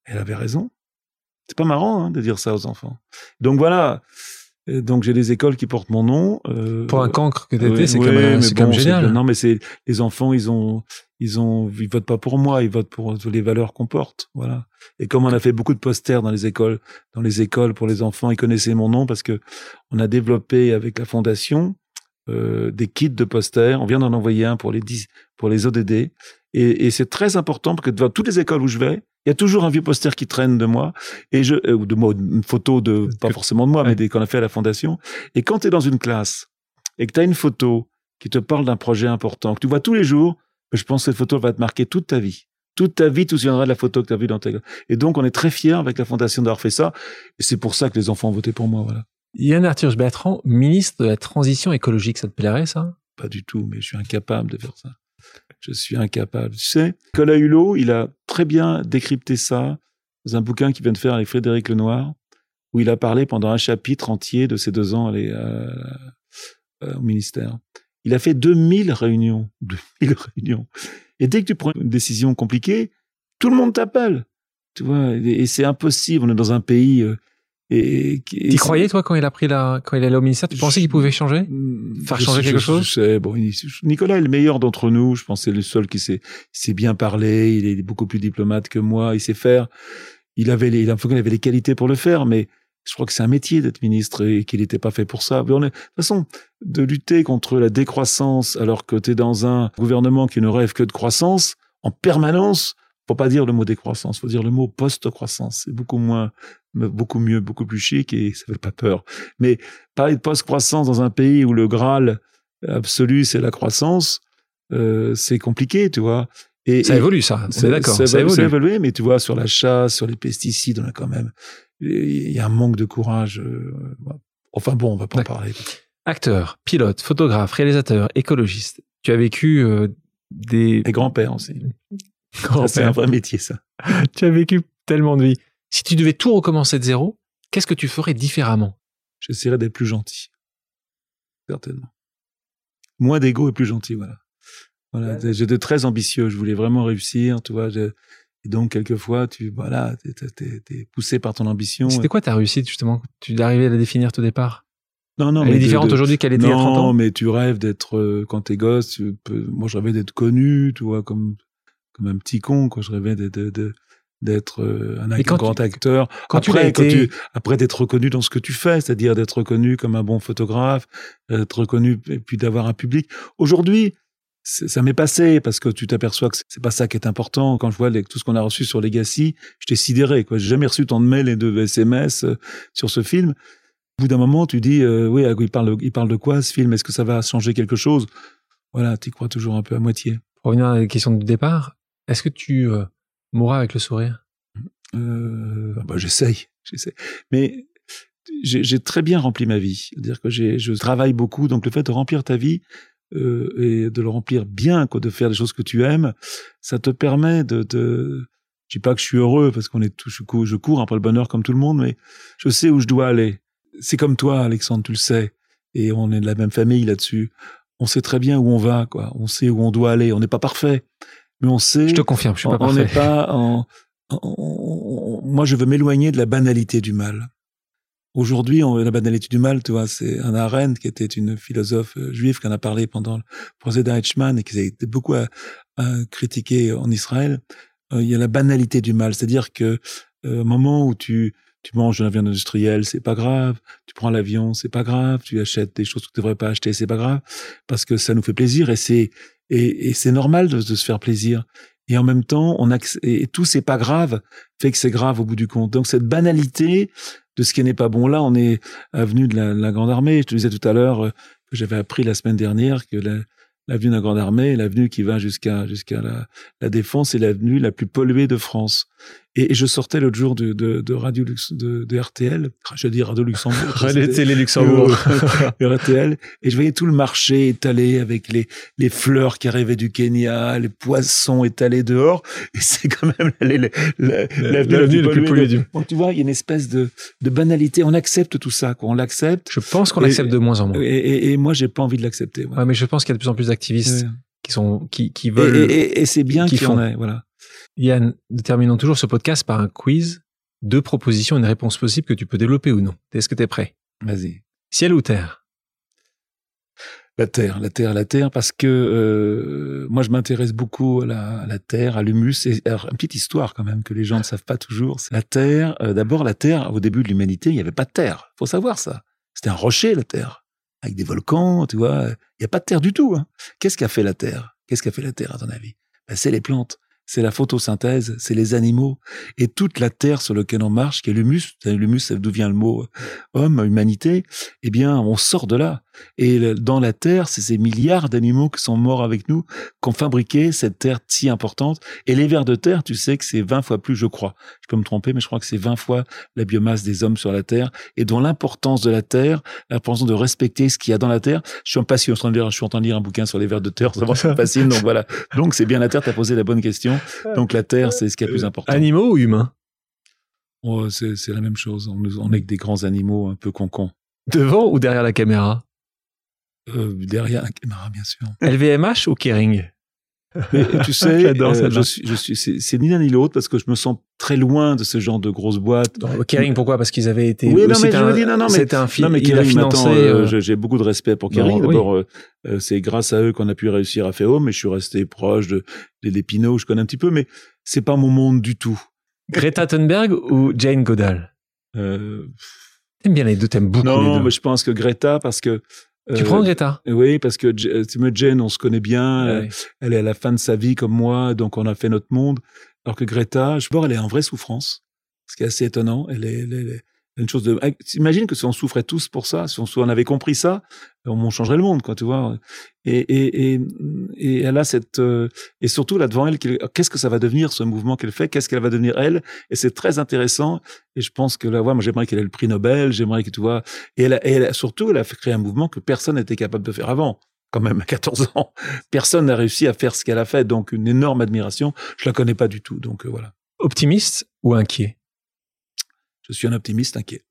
Elle avait raison. C'est pas marrant hein, de dire ça aux enfants. Donc voilà. Donc j'ai des écoles qui portent mon nom. Euh, Pour un cancre que t'étais, c'est quand, même, génial. Non, mais c'est les enfants, ils ont, ils ont, ils votent pas pour moi, ils votent pour les valeurs qu'on porte. Voilà. Et comme on a fait beaucoup de posters dans les écoles, dans les écoles pour les enfants, ils connaissaient mon nom parce que on a développé avec la fondation euh, des kits de posters. On vient d'en envoyer un pour les 10, pour les ODD. Et, et c'est très important parce que dans toutes les écoles où je vais, il y a toujours un vieux poster qui traîne de moi et je euh, de moi une photo de pas forcément de moi mais des qu'on a fait à la fondation. Et quand tu es dans une classe et que tu as une photo qui te parle d'un projet important que tu vois tous les jours je pense que cette photo va te marquer toute ta vie. Toute ta vie, tu te souviendras de la photo que tu as vue dans ta... Et donc, on est très fiers avec la fondation d'avoir fait ça. Et c'est pour ça que les enfants ont voté pour moi, voilà. Yann Arthur Bertrand, ministre de la Transition écologique, ça te plairait, ça? Pas du tout, mais je suis incapable de faire ça. Je suis incapable. Tu sais, Nicolas Hulot, il a très bien décrypté ça dans un bouquin qu'il vient de faire avec Frédéric Lenoir, où il a parlé pendant un chapitre entier de ses deux ans euh, au ministère. Il a fait 2000 réunions. <laughs> 2000 réunions. Et dès que tu prends une décision compliquée, tout le monde t'appelle. Tu vois, et c'est impossible. On est dans un pays. Euh, et, tu croyais toi quand il a pris la, quand il allait au ministère, tu pensais qu'il pouvait changer, faire changer quelque chose je sais, bon, Nicolas est le meilleur d'entre nous. Je pense c'est le seul qui sait, sait bien parler. Il est beaucoup plus diplomate que moi. Il sait faire. Il avait les, il avait les qualités pour le faire, mais je crois que c'est un métier d'être ministre et qu'il n'était pas fait pour ça. Mais on est, de toute façon, de lutter contre la décroissance alors que tu es dans un gouvernement qui ne rêve que de croissance en permanence, faut pas dire le mot décroissance, faut dire le mot post-croissance. C'est beaucoup moins, beaucoup mieux, beaucoup plus chic et ça fait pas peur. Mais parler de post-croissance dans un pays où le Graal absolu c'est la croissance, euh, c'est compliqué, tu vois. Et, ça évolue, ça. C'est d'accord. Ça, ça, évolue. ça évolue, mais tu vois, sur la chasse, sur les pesticides, on a quand même il y a un manque de courage. Euh, enfin bon, on va pas en parler. Acteur, pilote, photographe, réalisateur, écologiste. Tu as vécu euh, des... Et grand-père aussi. C'est un vrai métier, ça. <laughs> tu as vécu tellement de vie. Si tu devais tout recommencer de zéro, qu'est-ce que tu ferais différemment? J'essaierais d'être plus gentil. Certainement. Moins d'ego et plus gentil, voilà. Voilà, j'étais très ambitieux, je voulais vraiment réussir, tu vois, et donc, quelquefois, tu, voilà, t'es, es, poussé par ton ambition. C'était quoi ta réussite, justement? Tu arrivé à la définir tout départ? Non, non, Elle mais est différente aujourd'hui qu'elle était il y a 30 ans? Non, mais tu rêves d'être, euh, quand t'es gosse, tu peux, moi, je rêvais d'être connu, tu vois, comme, comme un petit con, quoi. Je rêvais d'être, d'être euh, un, grand acteur. Quand après, tu tu, après d'être reconnu dans ce que tu fais, c'est-à-dire d'être reconnu comme un bon photographe, d'être reconnu et puis d'avoir un public. Aujourd'hui, ça m'est passé parce que tu t'aperçois que c'est pas ça qui est important. Quand je vois tout ce qu'on a reçu sur Legacy, j'étais sidéré. Quoi, j'ai jamais reçu tant de mails et de SMS euh, sur ce film. Au bout d'un moment, tu dis, euh, oui, il parle, il parle de quoi ce film? Est-ce que ça va changer quelque chose? Voilà, tu crois toujours un peu à moitié. Pour revenir à la question du départ, est-ce que tu euh, mourras avec le sourire? Euh, bah, j'essaye, j'essaye. Mais j'ai très bien rempli ma vie. C'est-à-dire que je travaille beaucoup, donc le fait de remplir ta vie, euh, et de le remplir bien, quoi, de faire des choses que tu aimes, ça te permet de, de je dis pas que je suis heureux parce qu'on est tout, je cours, je cours après le bonheur comme tout le monde, mais je sais où je dois aller. C'est comme toi, Alexandre, tu le sais, et on est de la même famille là-dessus. On sait très bien où on va, quoi. On sait où on doit aller. On n'est pas parfait, mais on sait. Je te confirme, je suis pas. On n'est pas en, moi, je veux m'éloigner de la banalité du mal. Aujourd'hui, la banalité du mal, tu vois, c'est un Arendt qui était une philosophe euh, juive qui en a parlé pendant le procès d'Eichmann et qui a été beaucoup à, critiquer en Israël. Euh, il y a la banalité du mal, c'est-à-dire que euh, au moment où tu tu manges de la viande industrielle, c'est pas grave. Tu prends l'avion, c'est pas grave. Tu achètes des choses que tu devrais pas acheter, c'est pas grave, parce que ça nous fait plaisir et c'est et, c'est normal de, se faire plaisir. Et en même temps, on a, et tout c'est pas grave fait que c'est grave au bout du compte. Donc cette banalité, de ce qui n'est pas bon. Là, on est avenue de la, Grande Armée. Je te disais tout à l'heure euh, que j'avais appris la semaine dernière que l'avenue de la Grande Armée, l'avenue qui va jusqu'à jusqu'à la, la Défense, est l'avenue la plus polluée de France. Et, je sortais l'autre jour de, de, de Radio Lux, de, de, RTL, je dis Radio Luxembourg. Radio Télé Luxembourg. <laughs> RTL. Et je voyais tout le marché étalé avec les, les fleurs qui arrivaient du Kenya, les poissons étalés dehors. Et c'est quand même l'avenue la, plus polluée du Donc, tu vois, il y a une espèce de, de banalité. On accepte tout ça, quoi. On l'accepte. Je pense qu'on l'accepte de moins en moins. Et, et, et moi, j'ai pas envie de l'accepter. Ouais. mais je pense qu'il y a de plus en plus d'activistes qui sont, qui, qui veulent. Et, c'est bien qu'il y en ait, voilà. Yann, terminons toujours ce podcast par un quiz. Deux propositions, une réponse possible que tu peux développer ou non. Est-ce que tu es prêt? Vas-y. Ciel ou terre? La terre, la terre, la terre, parce que euh, moi je m'intéresse beaucoup à la, terre, à l'humus. Et une petite histoire quand même que les gens ne savent pas toujours. La terre, euh, d'abord la terre, au début de l'humanité, il n'y avait pas de terre. faut savoir ça. C'était un rocher la terre, avec des volcans, tu vois. Il n'y a pas de terre du tout. Hein. Qu'est-ce qu'a fait la terre? Qu'est-ce qu'a fait la terre à ton avis? Ben, C'est les plantes c'est la photosynthèse, c'est les animaux et toute la terre sur laquelle on marche, qui est l'humus. L'humus, d'où vient le mot euh, homme, humanité. Eh bien, on sort de là. Et dans la Terre, c'est ces milliards d'animaux qui sont morts avec nous, qui ont fabriqué cette Terre si importante. Et les vers de terre, tu sais que c'est 20 fois plus, je crois. Je peux me tromper, mais je crois que c'est 20 fois la biomasse des hommes sur la Terre. Et dont l'importance de la Terre, l'importance de respecter ce qu'il y a dans la Terre. Je suis en passion, je suis en train de lire, je suis en train de lire un bouquin sur les vers de terre, ça me fascine. Donc voilà. Donc c'est bien la Terre, tu as posé la bonne question. Donc la Terre, c'est ce qui est le plus important. Animaux ou humains? Oh, c'est, la même chose. On, on est que des grands animaux un peu concons. Devant ou derrière la caméra? Euh, Derrière la caméra, bien sûr. LVMH ou Kering? Mais tu <laughs> sais, euh, je suis, je suis, c'est ni l'un ni l'autre parce que je me sens très loin de ce genre de grosses boîtes. Kering, pourquoi? Parce qu'ils avaient été. Oui, non, mais je veux dire, non, non, mais c'était un film. Non, mais Kering. Euh, euh, j'ai beaucoup de respect pour Kering. D'abord, c'est grâce à eux qu'on a pu réussir à faire Home, mais je suis resté proche de des Pinot, je connais un petit peu, mais c'est pas mon monde du tout. Greta Thunberg ou Jane Goodall? Euh... T'aimes bien les deux, t'aimes beaucoup non, les deux. Non, mais je pense que Greta, parce que tu prends Greta? Oui, parce que Jane, on se connaît bien. Elle est à la fin de sa vie comme moi, donc on a fait notre monde. Alors que Greta, je vois, elle est en vraie souffrance, ce qui est assez étonnant. Elle est, elle est, une chose de. Imagine que si on souffrait tous pour ça, si on, avait compris ça, on changerait le monde, quoi, tu vois. Et, et, et, et elle a cette euh, et surtout là devant elle, qu'est-ce que ça va devenir ce mouvement qu'elle fait Qu'est-ce qu'elle va devenir elle? Et c'est très intéressant. Et je pense que là, moi, j'aimerais qu'elle ait le prix Nobel. J'aimerais que tu vois. Et elle, elle surtout, elle a créer un mouvement que personne n'était capable de faire avant. Quand même, à 14 ans, personne n'a réussi à faire ce qu'elle a fait. Donc, une énorme admiration. Je la connais pas du tout. Donc, euh, voilà. Optimiste ou inquiet? Je suis un optimiste inquiet.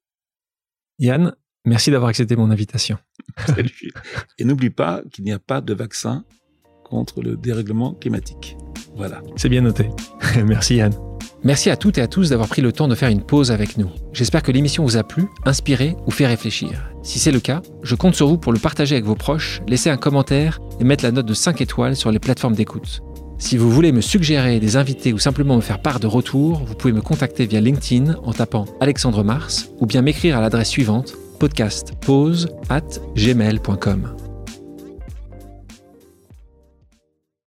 Yann, merci d'avoir accepté mon invitation. <laughs> Salut. Et n'oublie pas qu'il n'y a pas de vaccin contre le dérèglement climatique. Voilà. C'est bien noté. <laughs> merci Yann. Merci à toutes et à tous d'avoir pris le temps de faire une pause avec nous. J'espère que l'émission vous a plu, inspiré ou fait réfléchir. Si c'est le cas, je compte sur vous pour le partager avec vos proches, laisser un commentaire et mettre la note de 5 étoiles sur les plateformes d'écoute. Si vous voulez me suggérer des invités ou simplement me faire part de retour, vous pouvez me contacter via LinkedIn en tapant Alexandre Mars ou bien m'écrire à l'adresse suivante podcast at gmail.com.